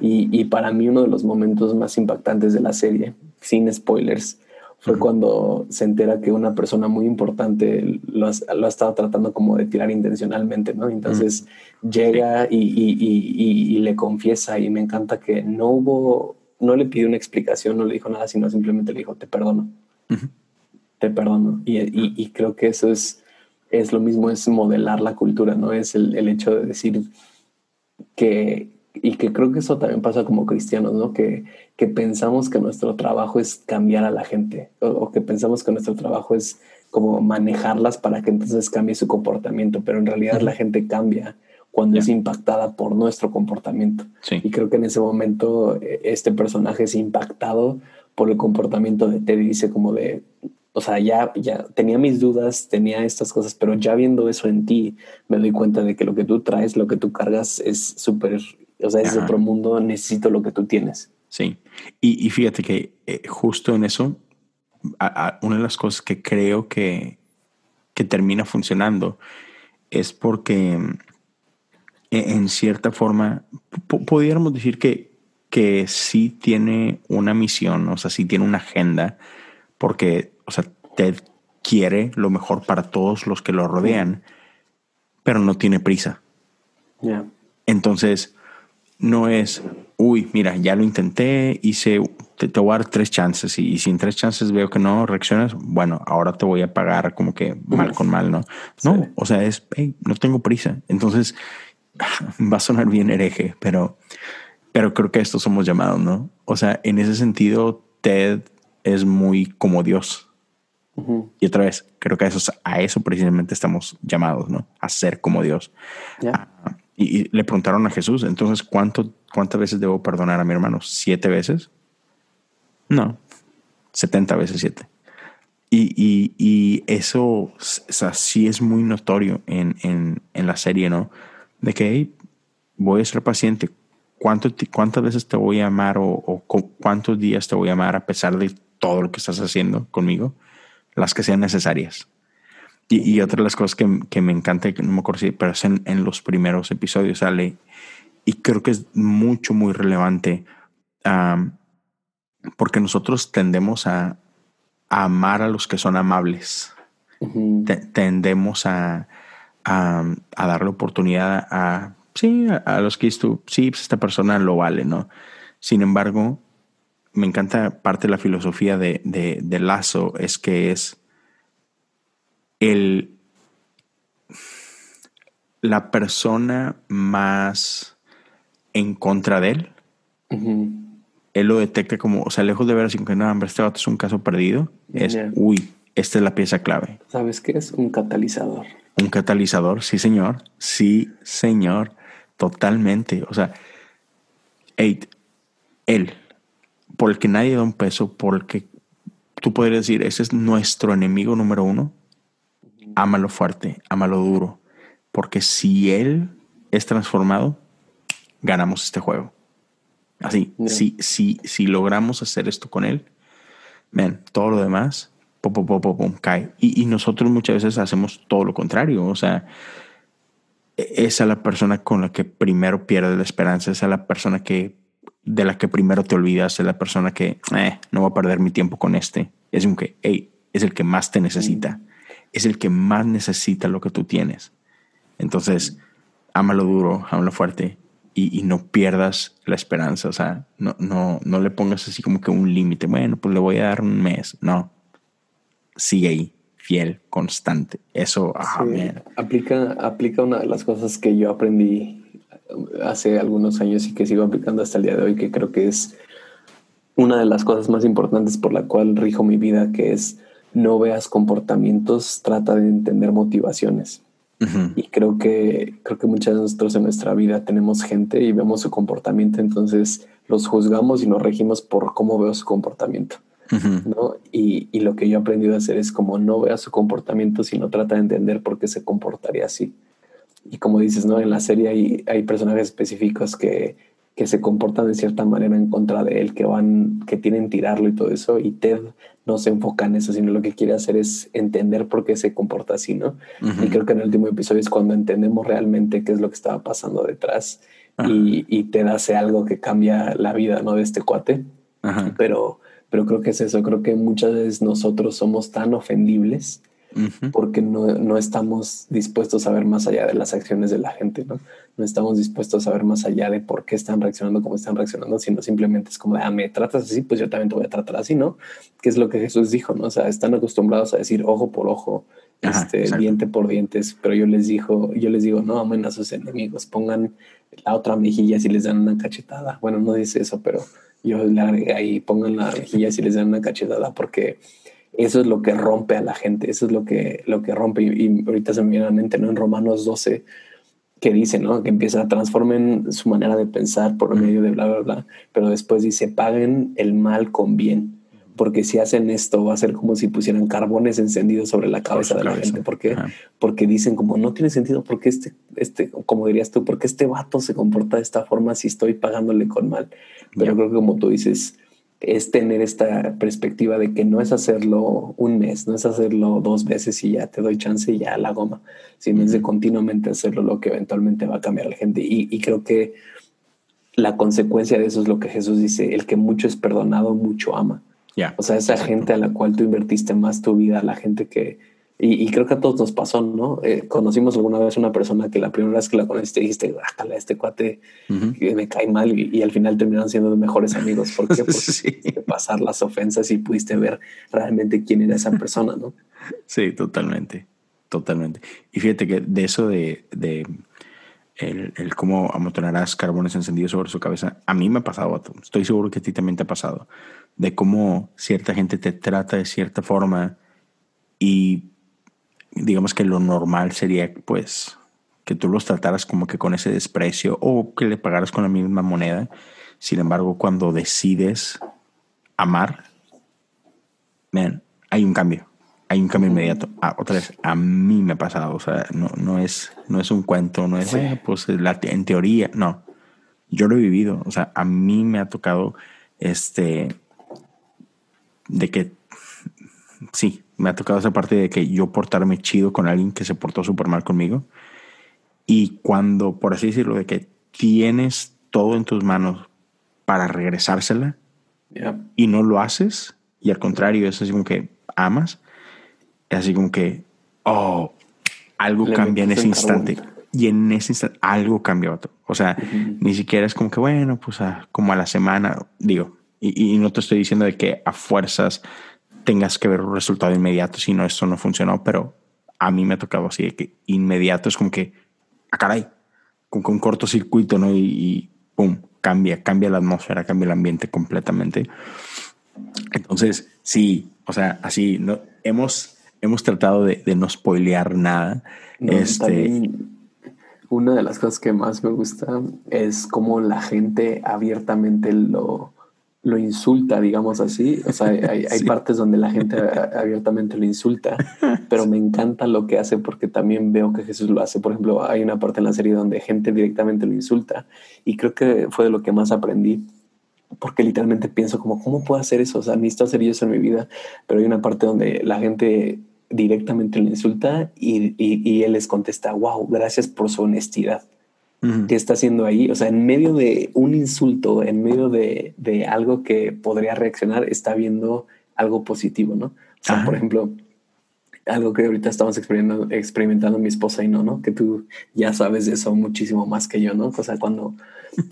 Y, y, para mí uno de los momentos más impactantes de la serie, sin spoilers, fue cuando se entera que una persona muy importante lo, lo ha estado tratando como de tirar intencionalmente, ¿no? Entonces llega y, y, y, le confiesa y me encanta que no hubo, no le pidió una explicación, no le dijo nada, sino simplemente le dijo, te perdono te perdono. Y, y, creo que eso es, es lo mismo, es modelar la cultura, ¿no? Es el, el, hecho de decir que, y que creo que eso también pasa como cristianos, ¿no? Que, que pensamos que nuestro trabajo es cambiar a la gente o, que pensamos que nuestro trabajo es como manejarlas para que entonces cambie su comportamiento, pero en realidad la gente cambia cuando es impactada por nuestro comportamiento. Y creo que en ese momento eh, este personaje es impactado por el comportamiento de Ted y dice como de, o sea, ya, ya tenía mis dudas, tenía estas cosas, pero ya viendo eso en ti, me doy cuenta de que lo que tú traes, lo que tú cargas es súper, o sea, es de otro mundo, necesito lo que tú tienes. Sí, y, y fíjate que eh, justo en eso, una de las cosas que creo que, que termina funcionando es porque e, en cierta forma, pudiéramos decir que, que sí tiene una misión, o sea, sí tiene una agenda, porque o sea, Ted quiere lo mejor para todos los que lo rodean, pero no tiene prisa. Entonces, no es, uy, mira, ya lo intenté, hice, te, te voy a dar tres chances y, si en tres chances veo que no reaccionas, bueno, ahora te voy a pagar como que mal con mal, ¿no? No, o sea, es, no tengo prisa. Entonces, <laughs> va a sonar bien hereje, pero, pero creo que esto somos llamados, ¿no? O sea, en ese sentido, Ted es muy como Dios. Y otra vez, creo que a eso, a eso precisamente estamos llamados, ¿no? A ser como Dios. Y, le preguntaron a Jesús, entonces, ¿cuánto, ¿cuántas veces debo perdonar a mi hermano? ¿Siete veces? No, setenta veces siete. Y, y, y eso o sea, sí es muy notorio en, en, en la serie, ¿no? De que voy a ser paciente. ¿Cuánto, ¿Cuántas veces te voy a amar o, o, cuántos días te voy a amar a pesar de todo lo que estás haciendo conmigo? Las que sean necesarias. Y, otra de las cosas que, que, me encanta, que no me acuerdo si, pero es en, en, los primeros episodios sale, y creo que es mucho, muy relevante, porque nosotros tendemos a, amar a los que son amables. tendemos a, a, a, darle oportunidad a, sí, a, los que tú, sí, pues esta persona lo vale, ¿no? Sin embargo, me encanta parte de la filosofía de, de, de Lazo, es que es el, la persona más en contra de él, él lo detecta como, o sea, lejos de ver así que no, hombre, este vato es un caso perdido, es, uy, esta es la pieza clave. ¿Sabes qué es? Un catalizador. Un catalizador, sí, señor. Sí, señor. Totalmente. O sea, él, por el que nadie da un peso, por el que tú podrías decir, ese es nuestro enemigo número uno, ámalo fuerte, ámalo duro, porque si él es transformado, ganamos este juego. Así, si, si, si logramos hacer esto con él, ven, todo lo demás, pum, pum, pum, pum, cae. Y, y, nosotros muchas veces hacemos todo lo contrario. O sea, esa es la persona con la que primero pierdes la esperanza, esa es la persona que de la que primero te olvidas, es la persona que eh, no voy a perder mi tiempo con este. Es un que, hey, es el que más te necesita es el que más necesita lo que tú tienes. Entonces, ámalo duro, ámalo fuerte y, no pierdas la esperanza. O sea, no, no, no le pongas así como que un límite. Bueno, pues le voy a dar un mes. No. Sigue ahí, fiel, constante. Eso, ah, aplica, aplica una de las cosas que yo aprendí hace algunos años y que sigo aplicando hasta el día de hoy, que creo que es una de las cosas más importantes por la cual rijo mi vida, que es no veas comportamientos, trata de entender motivaciones. Y creo que, creo que muchas de nosotros en nuestra vida tenemos gente y vemos su comportamiento, entonces los juzgamos y nos regimos por cómo veo su comportamiento. ¿no? Y, y, lo que yo he aprendido a hacer es como no vea su comportamiento, sino trata de entender por qué se comportaría así. Y como dices, ¿no? En la serie hay, hay personajes específicos que, que se comportan de cierta manera en contra de él, que van, que tienen tirarlo y todo eso, y Ted no se enfoca en eso, sino lo que quiere hacer es entender por qué se comporta así, ¿no? Y creo que en el último episodio es cuando entendemos realmente qué es lo que estaba pasando detrás y, y, Ted hace algo que cambia la vida, ¿no? De este cuate. Pero, pero creo que es eso, creo que muchas veces nosotros somos tan ofendibles porque no, no, estamos dispuestos a ver más allá de las acciones de la gente, ¿no? No estamos dispuestos a ver más allá de por qué están reaccionando como están reaccionando, sino simplemente es como de, ah, me tratas así, pues yo también te voy a tratar así, ¿no? Que es lo que Jesús dijo, ¿no? O sea, están acostumbrados a decir ojo por ojo, este, diente por dientes, pero yo les digo, yo les digo, no amen a sus enemigos, pongan la otra mejilla si les dan una cachetada. Bueno, no dice eso, pero yo le agregué ahí, pongan la mejilla si les dan una cachetada, porque eso es lo que rompe a la gente, eso es lo que, lo que rompe. Y, ahorita se me viene a la mente, ¿no? En Romanos 12, que dice, ¿no? Que empieza a transformar su manera de pensar por medio de bla, bla, bla. Pero después dice, paguen el mal con bien. Porque si hacen esto, va a ser como si pusieran carbones encendidos sobre la cabeza de la gente. ¿Por qué? Porque dicen como, no tiene sentido, porque este, este, como dirías tú, porque este vato se comporta de esta forma si estoy pagándole con mal. Pero creo que como tú dices, es tener esta perspectiva de que no es hacerlo un mes, no es hacerlo dos veces y ya te doy chance y ya la goma, sino es de continuamente hacerlo lo que eventualmente va a cambiar a la gente. Y, creo que la consecuencia de eso es lo que Jesús dice, el que mucho es perdonado, mucho ama. O sea, esa gente a la cual tú invertiste más tu vida, la gente que, Y, creo que a todos nos pasó, ¿no? Eh, conocimos alguna vez una persona que la primera vez que la conociste dijiste, bájala, este cuate me cae mal y, al final terminaron siendo mejores amigos. ¿Por qué? <laughs> Porque pasar las ofensas y pudiste ver realmente quién era esa persona, ¿no? <laughs> Sí, totalmente, totalmente. Y fíjate que de eso de, de el, el, cómo amontonarás carbones encendidos sobre su cabeza, a mí me ha pasado, estoy seguro que a ti también te ha pasado, de cómo cierta gente te trata de cierta forma y digamos que lo normal sería pues que tú los trataras como que con ese desprecio o que le pagaras con la misma moneda. Sin embargo, cuando decides amar, man, hay un cambio. Hay un cambio inmediato. Ah, otra vez, a mí me ha pasado. O sea, no, no, es, no es un cuento, no es, eh, pues la, en teoría, no. Yo lo he vivido. O sea, a mí me ha tocado este, de que, sí, me ha tocado esa parte de que yo portarme chido con alguien que se portó súper mal conmigo. Y cuando, por así decirlo, de que tienes todo en tus manos para regresársela y no lo haces, y al contrario, es así como que amas, es así como que, oh, algo cambia en ese instante. Y en ese instante algo cambia. O sea, ni siquiera es como que, bueno, pues como a la semana, digo, y, y, no te estoy diciendo de que a fuerzas tengas que ver un resultado inmediato, si no, esto no funcionó, pero a mí me ha tocado así de que inmediato es como que, ah, caray, con, con cortocircuito, ¿no? Y, pum, cambia, cambia la atmósfera, cambia el ambiente completamente. Entonces, sí, o sea, así, no, hemos, hemos tratado de, de no spoilear nada. este, una de las cosas que más me gusta es cómo la gente abiertamente lo, lo insulta, digamos así. O sea, hay, <laughs> partes donde la gente abiertamente lo insulta, <laughs> pero me encanta lo que hace porque también veo que Jesús lo hace. Por ejemplo, hay una parte en la serie donde gente directamente lo insulta y creo que fue de lo que más aprendí. Porque literalmente pienso como, ¿cómo puedo hacer eso? O sea, necesito hacer eso en mi vida. Pero hay una parte donde la gente directamente lo insulta y, y él les contesta, wow, gracias por su honestidad que está haciendo ahí. O sea, en medio de un insulto, en medio de, de algo que podría reaccionar, está viendo algo positivo, ¿no? O sea, por ejemplo, algo que ahorita estamos experimentando, experimentando mi esposa y no, ¿no? Que tú ya sabes de eso muchísimo más que yo, ¿no? O sea, cuando,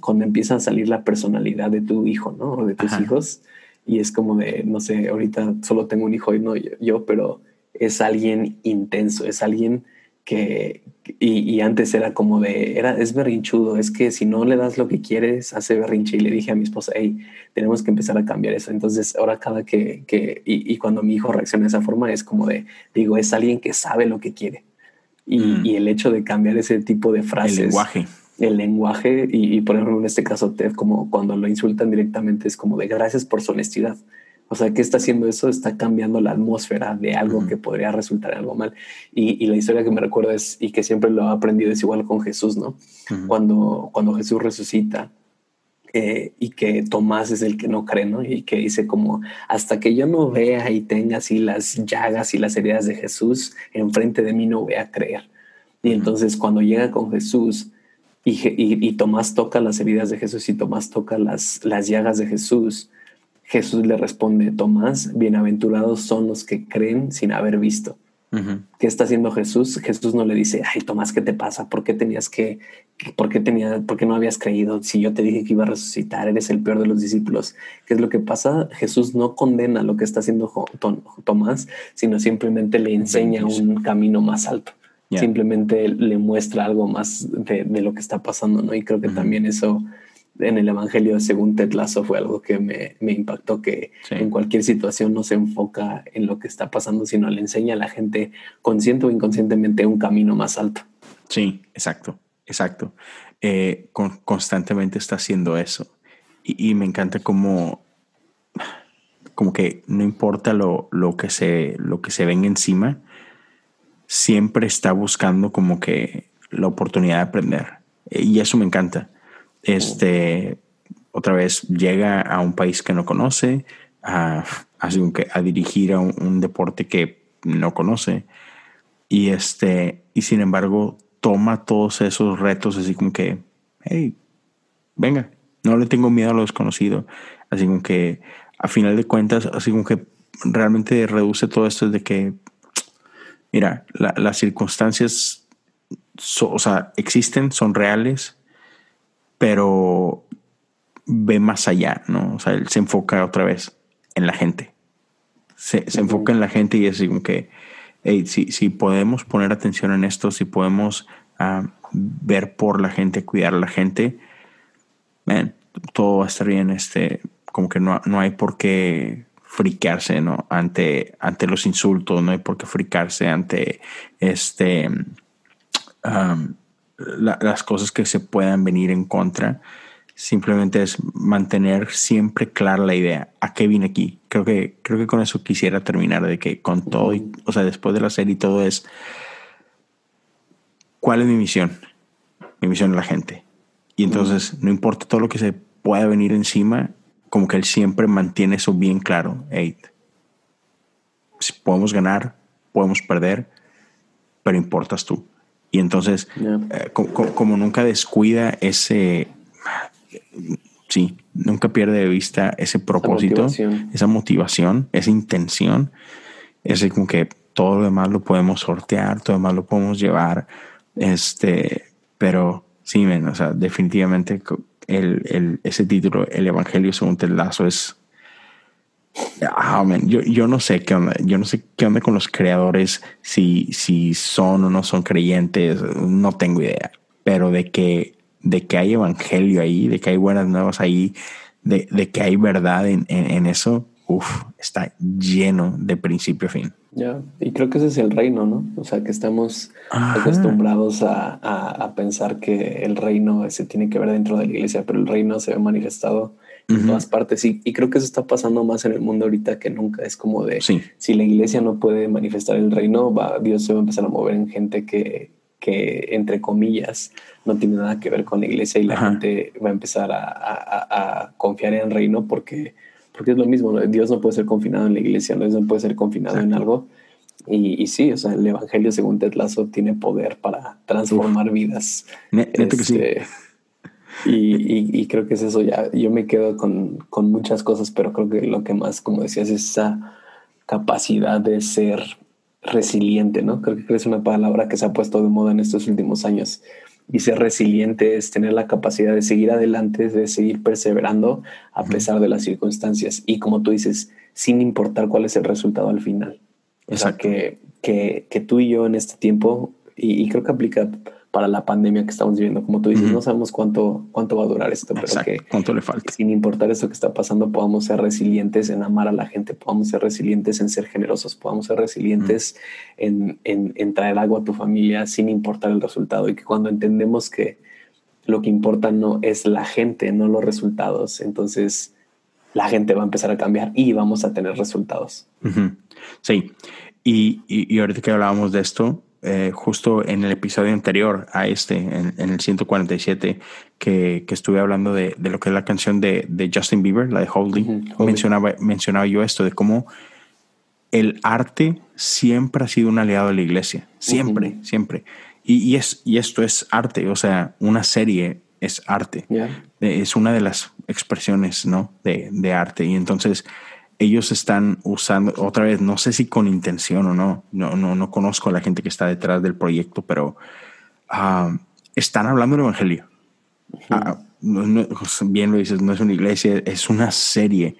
cuando empieza a salir la personalidad de tu hijo, ¿no? O de tus hijos, y es como de, no sé, ahorita solo tengo un hijo y no yo pero es alguien intenso, es alguien que, y, antes era como de, era, es berrinchudo, es que si no le das lo que quieres, hace berrinche. Y le dije a mi esposa, hey, tenemos que empezar a cambiar eso. Entonces, ahora cada que, que y, cuando mi hijo reacciona de esa forma, es como de, digo, es alguien que sabe lo que quiere. Y, mm. y el hecho de cambiar ese tipo de frases. El lenguaje. El lenguaje, y, y por ejemplo, en este caso, Ted, como cuando lo insultan directamente, es como de gracias por su honestidad. O sea, ¿qué está haciendo eso? Está cambiando la atmósfera de algo que podría resultar algo mal. Y, la historia que me recuerda es, y que siempre lo he aprendido, es igual con Jesús, ¿no? cuando, cuando Jesús resucita eh, y que Tomás es el que no cree, ¿no? Y que dice como, hasta que yo no vea y tenga así las llagas y las heridas de Jesús enfrente de mí, no voy a creer. Y entonces cuando llega con Jesús, y, y, Tomás toca las heridas de Jesús y Tomás toca las, las llagas de Jesús, Jesús le responde, Tomás, bienaventurados son los que creen sin haber visto. ¿Qué está haciendo Jesús? Jesús no le dice, ay, Tomás, ¿qué te pasa? ¿Por qué tenías que, por qué tenía, por qué no habías creído? Si yo te dije que iba a resucitar, eres el peor de los discípulos. ¿Qué es lo que pasa? Jesús no condena lo que está haciendo Tomás, sino simplemente le enseña un camino más alto. Simplemente le muestra algo más de, lo que está pasando, ¿no? Y creo que también eso en el Evangelio según Ted fue algo que me, me impactó, que en cualquier situación no se enfoca en lo que está pasando, sino le enseña a la gente consciente o inconscientemente un camino más alto. Sí, exacto, exacto. Eh, constantemente está haciendo eso. Y, me encanta cómo, como que no importa lo, lo, que se, lo que se venga encima, siempre está buscando como que la oportunidad de aprender. Y eso me encanta este, otra vez llega a un país que no conoce, a, a dirigir a un, deporte que no conoce. Y este, y sin embargo, toma todos esos retos así como que, hey, venga, no le tengo miedo a lo desconocido. Así como que, a final de cuentas, así como que realmente reduce todo esto de que, mira, las circunstancias, o sea, existen, son reales, pero ve más allá, ¿no? O sea, él se enfoca otra vez en la gente. Se, enfoca en la gente y es como que, hey, si, si podemos poner atención en esto, si podemos ah, ver por la gente, cuidar a la gente, todo va a estar bien. Este, como que no, no hay por qué friquearse ¿no? ante, ante los insultos, no hay por qué fricarse ante este, las cosas que se puedan venir en contra. Simplemente es mantener siempre clara la idea. ¿A qué vine aquí? Creo que, creo que con eso quisiera terminar, de que con todo, o sea, después de la serie todo es, ¿cuál es mi misión? Mi misión es la gente. Y entonces, no importa todo lo que se pueda venir encima, como que él siempre mantiene eso bien claro. si podemos ganar, podemos perder, pero importas tú. Y entonces, eh, como, nunca descuida ese, sí, nunca pierde de vista ese propósito, esa motivación, esa, intención, ese como que todo lo demás lo podemos sortear, todo lo demás lo podemos llevar, este, pero sí, o sea, definitivamente el, ese título, El Evangelio según Ted Lazo, es. Ah, yo, yo no sé qué onda. Yo no sé qué onda con los creadores, si, si son o no son creyentes, no tengo idea. Pero de que, de que hay evangelio ahí, de que hay buenas nuevas ahí, de, de que hay verdad en, en, eso, uff, está lleno de principio a fin. Ya, y creo que ese es el reino, ¿no? O sea, que estamos acostumbrados a, a, pensar que el reino se tiene que ver dentro de la iglesia, pero el reino se ve manifestado en todas partes. Y, y, creo que eso está pasando más en el mundo ahorita que nunca. Es como de si la iglesia no puede manifestar el reino, va, Dios se va a empezar a mover en gente que, que entre comillas, no tiene nada que ver con la iglesia y la gente va a empezar a, a, a confiar en el reino porque porque es lo mismo, Dios no puede ser confinado en la iglesia, Dios no puede ser confinado en algo. Y, y, sí, o sea, el Evangelio según Ted Lasso tiene poder para transformar vidas. Este, y, y, creo que es eso ya. Yo me quedo con, con, muchas cosas, pero creo que lo que más, como decías, es esa capacidad de ser resiliente, ¿no? Creo que es una palabra que se ha puesto de moda en estos últimos años y ser resiliente es tener la capacidad de seguir adelante, de seguir perseverando a pesar de las circunstancias y como tú dices, sin importar cuál es el resultado al final. O sea, que, que, que, tú y yo en este tiempo, y, y creo que aplica para la pandemia que estamos viviendo. Como tú dices, no sabemos cuánto, cuánto va a durar esto, pero que cuánto le falta. Sin importar esto que está pasando, podamos ser resilientes en amar a la gente, podamos ser resilientes en ser generosos, podamos ser resilientes en, en, traer algo a tu familia sin importar el resultado. Y que cuando entendemos que lo que importa no es la gente, no los resultados, entonces la gente va a empezar a cambiar y vamos a tener resultados. Sí. Y, y, y ahorita que hablábamos de esto, eh, justo en el episodio anterior a este, en, el 147, que, que estuve hablando de, de, lo que es la canción de, de Justin Bieber, la de Holding, mencionaba, mencionaba yo esto, de cómo el arte siempre ha sido un aliado de la iglesia, siempre, siempre. Y, y, es, y esto es arte, o sea, una serie es arte, es una de las expresiones ¿no? de, de arte. Y entonces ellos están usando, otra vez, no sé si con intención o no, no, no, no conozco a la gente que está detrás del proyecto, pero ah, están hablando del Evangelio. Ah, bien lo dices, no es una iglesia, es una serie,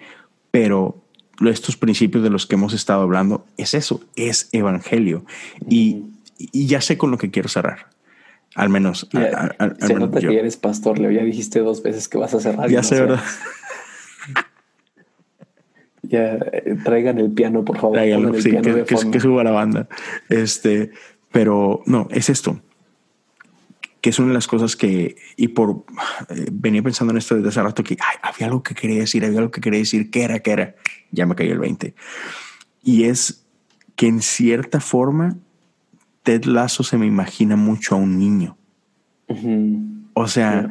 pero estos principios de los que hemos estado hablando es eso, es Evangelio. Y, y ya sé con lo que quiero cerrar. Al menos. se nota que eres pastor, le ya dijiste dos veces que vas a cerrar. Ya sé, ¿verdad? <laughs> Ya, eh, traigan el piano, por favor. que, suba la banda. Este, pero no, es esto. Que es una de las cosas que, y por, eh, venía pensando en esto desde hace rato, que había algo que quería decir, había algo que quería decir, ¿qué era? ¿Qué era? Ya me cayó el 20. Y es que en cierta forma, Ted Lasso se me imagina mucho a un niño. O sea,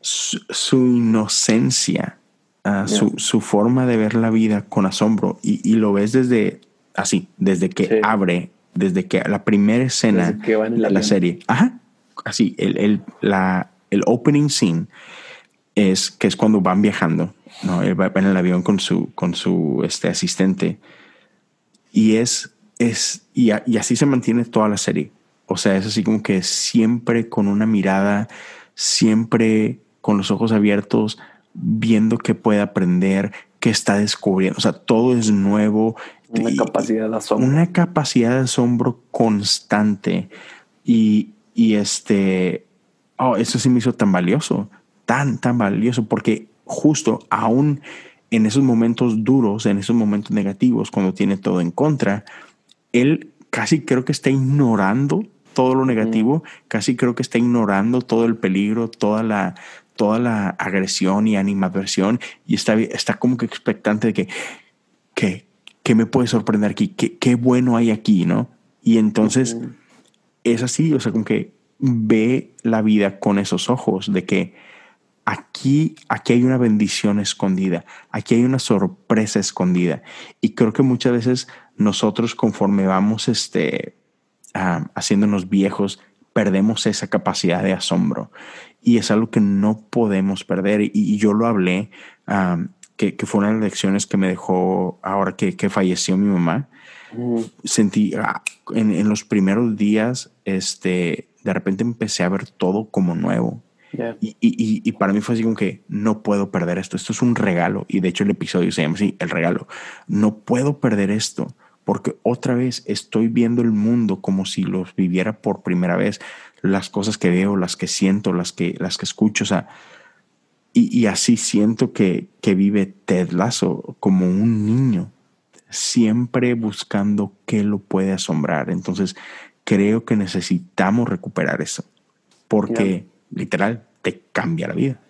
su inocencia, su, forma de ver la vida con asombro y, lo ves desde así, desde que abre, desde que la primera escena de la serie. Ajá, así, el, el, la, el opening scene es que es cuando van viajando, ¿no? Él va en el avión con su, con su este, asistente y es es, y, y así se mantiene toda la serie. O sea, es así como que siempre con una mirada, siempre con los ojos abiertos, viendo que puede aprender, que está descubriendo. O sea, todo es nuevo. Una capacidad de asombro. Una capacidad de asombro constante. Y, y este, oh, eso sí me hizo tan valioso, tan, tan valioso, porque justo aún en esos momentos duros, en esos momentos negativos, cuando tiene todo en contra, él casi creo que está ignorando todo lo negativo, casi creo que está ignorando todo el peligro, toda la, toda la agresión y animadversión y está, está como que expectante de que, que, que me puede sorprender aquí, qué, bueno hay aquí, ¿no? Y entonces es así, o sea, como que ve la vida con esos ojos de que aquí, aquí hay una bendición escondida, aquí hay una sorpresa escondida. Y creo que muchas veces nosotros conforme vamos este, uh, haciéndonos viejos, perdemos esa capacidad de asombro. Y es algo que no podemos perder. Y, y yo lo hablé, um, que, que, fue una de las lecciones que me dejó ahora que, que falleció mi mamá. Mm. Sentí uh, en, en, los primeros días, este, de repente empecé a ver todo como nuevo. Yeah. Y, y, y, para mí fue así como que no puedo perder esto. Esto es un regalo. Y de hecho el episodio se llama así, el regalo. No puedo perder esto porque otra vez estoy viendo el mundo como si los viviera por primera vez, las cosas que veo, las que siento, las que, las que escucho, o sea, y, y así siento que, que vive Ted Lasso como un niño, siempre buscando qué lo puede asombrar. Entonces, creo que necesitamos recuperar eso, porque yeah. literal te cambia la vida.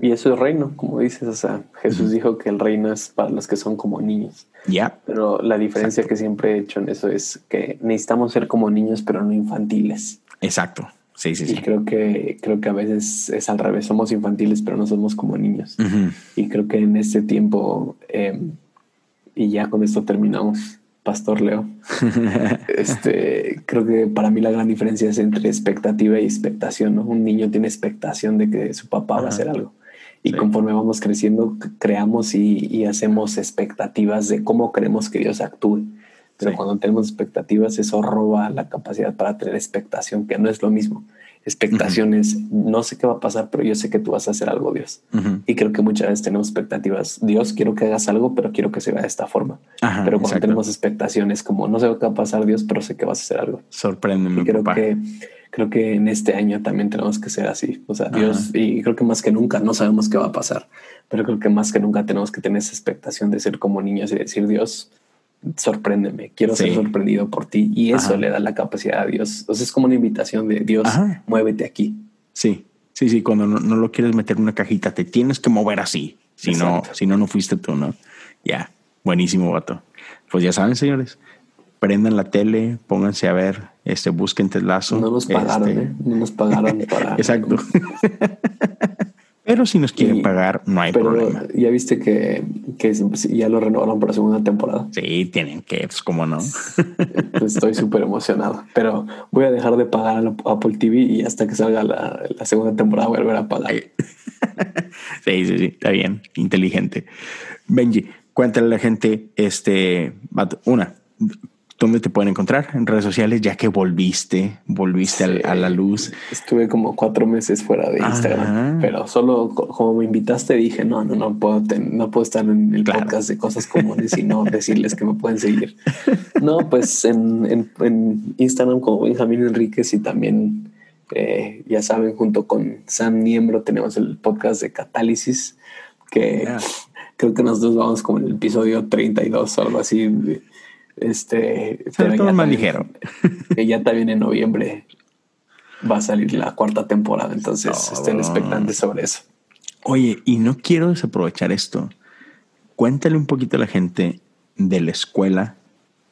Y eso es reino, como dices. O sea, Jesús uh -huh. dijo que el reino es para los que son como niños. Ya. Yeah. Pero la diferencia Exacto. que siempre he hecho en eso es que necesitamos ser como niños, pero no infantiles. Exacto. Sí, sí, y sí. creo que creo que a veces es al revés. Somos infantiles, pero no somos como niños. Uh -huh. Y creo que en este tiempo, eh, y ya con esto terminamos, Pastor Leo. <laughs> este, creo que para mí la gran diferencia es entre expectativa y expectación. ¿no? Un niño tiene expectación de que su papá va a hacer algo. Y sí. conforme vamos creciendo, creamos y, y, hacemos expectativas de cómo queremos que Dios actúe. Pero sí. cuando tenemos expectativas, eso roba la capacidad para tener expectación, que no es lo mismo. Expectaciones, uh -huh. no sé qué va a pasar, pero yo sé que tú vas a hacer algo, Dios. Uh -huh. Y creo que muchas veces tenemos expectativas. Dios, quiero que hagas algo, pero quiero que se vea de esta forma. Ajá, pero cuando exacto. tenemos expectaciones, como no sé qué va a pasar, Dios, pero sé que vas a hacer algo. Sorpréndeme, y creo papá. que creo que en este año también tenemos que ser así. O sea, Dios, y creo que más que nunca no sabemos qué va a pasar, pero creo que más que nunca tenemos que tener esa expectación de ser como niños y decir, Dios, sorpréndeme, quiero sí. ser sorprendido por ti. Y eso Ajá. le da la capacidad a Dios. Entonces es como una invitación de Dios, Ajá. muévete aquí. Sí, sí, sí. Cuando no, no, lo quieres meter en una cajita, te tienes que mover así. Si Exacto. no, si no, no fuiste tú, ¿no? Ya, buenísimo, vato. Pues ya saben, señores, prendan la tele, pónganse a ver, este, busquen Teslazo. No nos pagaron, este... ¿eh? No nos pagaron <laughs> para. Exacto. <laughs> <laughs> Pero si nos quieren y, pagar, no hay pero problema. Ya viste que, que, ya lo renovaron para segunda temporada. Sí, tienen que, pues cómo no. <laughs> Estoy súper emocionado. Pero voy a dejar de pagar a Apple TV y hasta que salga la, la segunda temporada voy a volver a pagar. Sí, <laughs> sí, sí, está bien, inteligente. Benji, cuéntale a la gente, este, una, ¿Dónde te pueden encontrar? En redes sociales, ya que volviste, volviste sí, a, la luz. Estuve como cuatro meses fuera de Instagram, Ajá. pero solo como me invitaste dije, no, no, no puedo, no puedo estar en el claro. podcast de cosas comunes y no <laughs> decirles que me pueden seguir. No, pues en, en, en Instagram como Benjamín Enríquez y también, eh, ya saben, junto con Sam Niembro tenemos el podcast de Catálisis, que yeah. creo que nosotros vamos como en el episodio 32 o algo así. Este, pero todo más ligero. <laughs> Que ya también en noviembre va a salir la cuarta temporada, entonces oh. estén expectantes sobre eso. Oye, y no quiero desaprovechar esto. Cuéntale un poquito a la gente de la escuela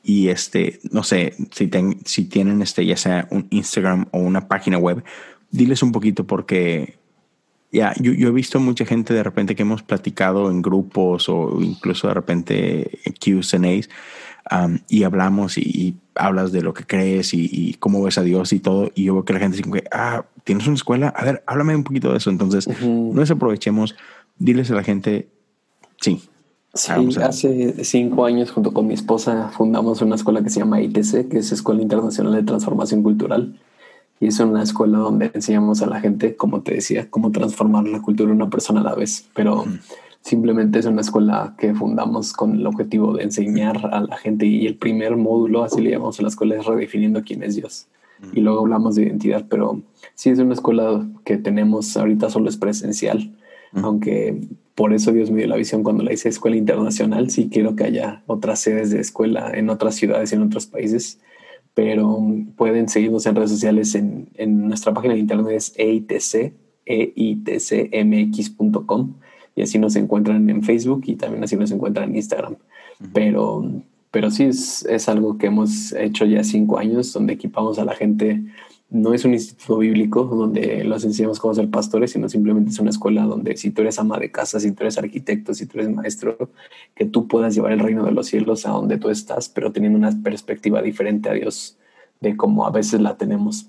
y este, no sé, si, ten, si tienen este, ya sea un Instagram o una página web, diles un poquito porque ya, yo, yo, he visto mucha gente de repente que hemos platicado en grupos o incluso de repente en Q&A's um, y hablamos y, y, hablas de lo que crees y, y, cómo ves a Dios y todo. Y yo veo que la gente dice que, ah, ¿tienes una escuela? A ver, háblame un poquito de eso. Entonces, uh -huh. no desaprovechemos, diles a la gente, sí, Sí, hace cinco años junto con mi esposa fundamos una escuela que se llama ITC, que es Escuela Internacional de Transformación Cultural. Y es una escuela donde enseñamos a la gente, como te decía, cómo transformar la cultura de una persona a la vez. Pero simplemente es una escuela que fundamos con el objetivo de enseñar a la gente. Y el primer módulo, así le llamamos a la escuela, es redefiniendo quién es Dios. Y luego hablamos de identidad, pero sí es una escuela que tenemos ahorita solo es presencial. Aunque por eso Dios me dio la visión cuando la hice escuela internacional. Sí quiero que haya otras sedes de escuela en otras ciudades y en otros países pero pueden seguirnos en redes sociales en, en nuestra página de internet es eitc, eitcmx.com y así nos encuentran en Facebook y también así nos encuentran en Instagram. Pero, pero sí es, es algo que hemos hecho ya cinco años donde equipamos a la gente no es un instituto bíblico donde los enseñamos cómo ser pastores, sino simplemente es una escuela donde si tú eres ama de casa, si tú eres arquitecto, si tú eres maestro, que tú puedas llevar el reino de los cielos a donde tú estás, pero teniendo una perspectiva diferente a Dios de cómo a veces la tenemos.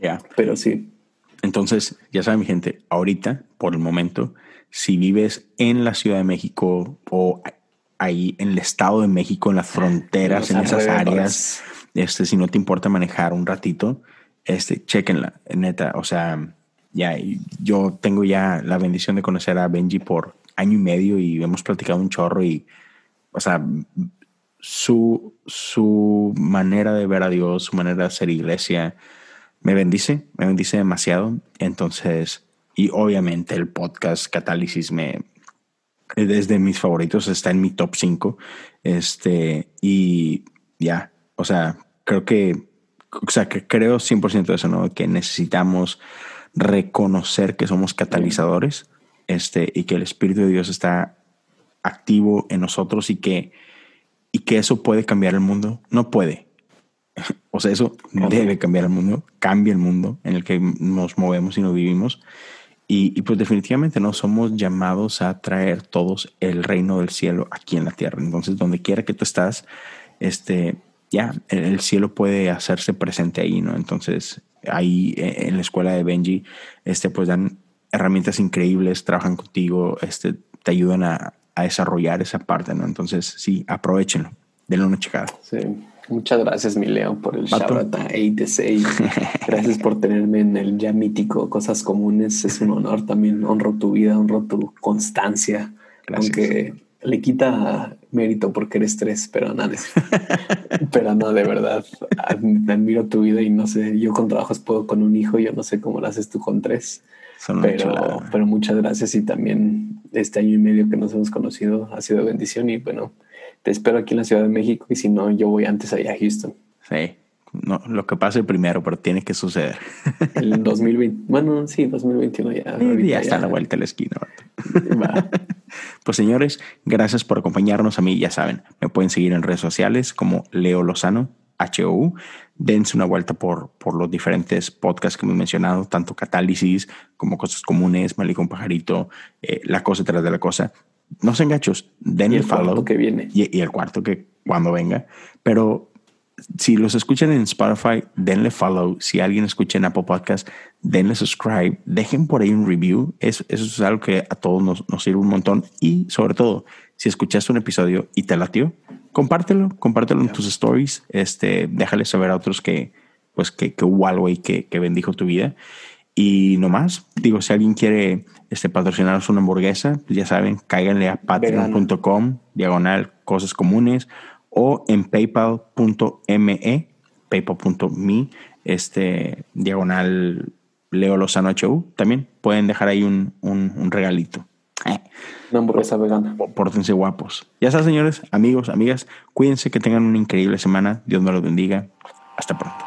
Ya. Pero sí. Entonces, ya saben, mi gente, ahorita, por el momento, si vives en la Ciudad de México o ahí en el Estado de México, en las fronteras, en esas áreas, este, si no te importa manejar un ratito, este, chequenla, neta. O sea, ya yo tengo ya la bendición de conocer a Benji por año y medio y hemos platicado un chorro y, o sea, su, su manera de ver a Dios, su manera de hacer iglesia, me bendice, me bendice demasiado. Entonces, y obviamente el podcast Catálisis me, desde mis favoritos, está en mi top 5. Este, y ya, o sea, creo que o sea, que creo 100% de eso, ¿no? Que necesitamos reconocer que somos catalizadores este, y que el Espíritu de Dios está activo en nosotros y que, y que eso puede cambiar el mundo. No puede. <laughs> O sea, eso debe cambiar el mundo, cambia el mundo en el que nos movemos y nos vivimos. Y, pues definitivamente no somos llamados a traer todos el reino del cielo aquí en la tierra. Entonces, donde quiera que tú estás, este, ya el cielo puede hacerse presente ahí, ¿no? Entonces, ahí eh, en la escuela de Benji, este, pues dan herramientas increíbles, trabajan contigo, este, te ayudan a, desarrollar esa parte, ¿no? Entonces, sí, aprovechenlo, denle una checada. Sí. Muchas gracias, mi Leo, por el Shabbat a <laughs> Gracias por tenerme en el ya mítico Cosas Comunes. Es un honor también. Honro tu vida, honro tu constancia. Aunque le quita mérito porque eres tres, pero nada, <laughs> pero no, de verdad, admiro tu vida y no sé, yo con trabajos puedo con un hijo, yo no sé cómo lo haces tú con tres, pero, pero muchas gracias y también este año y medio que nos hemos conocido ha sido bendición y bueno, te espero aquí en la Ciudad de México y si no, yo voy antes allá a Houston. Sí, no, lo que pase primero, pero tiene que suceder. El <laughs> 2020, bueno, sí, 2021 ya. ya está la vuelta de la esquina. <laughs> Pues señores, gracias por acompañarnos. A mí ya saben, me pueden seguir en redes sociales como Leo Lozano, HOU. Dense una vuelta por, por los diferentes podcasts que hemos mencionado, tanto Catálisis como Cosas Comunes, Malí con Pajarito, eh, La Cosa tras de la Cosa. No sean gachos, denle el follow. que viene. Y, y el cuarto que cuando venga. Pero si los escuchan en Spotify, denle follow. Si alguien escucha en Apple Podcast, denle subscribe. Dejen por ahí un review. Eso, eso es algo que a todos nos, nos, sirve un montón. Y sobre todo, si escuchaste un episodio y te latió, compártelo, compártelo en tus stories. Este, déjale saber a otros que, pues, que, que hubo algo y que, que bendijo tu vida. Y no más, digo, si alguien quiere este, patrocinaros una hamburguesa, ya saben, cáiganle a patreon.com, diagonal, cosas comunes o en paypal.me, paypal.me, este diagonal Leo Lozano HU. También pueden dejar ahí un, un, regalito. Una hamburguesa vegana. Pórtense guapos. Ya está, señores, amigos, amigas, cuídense que tengan una increíble semana. Dios me los bendiga. Hasta pronto.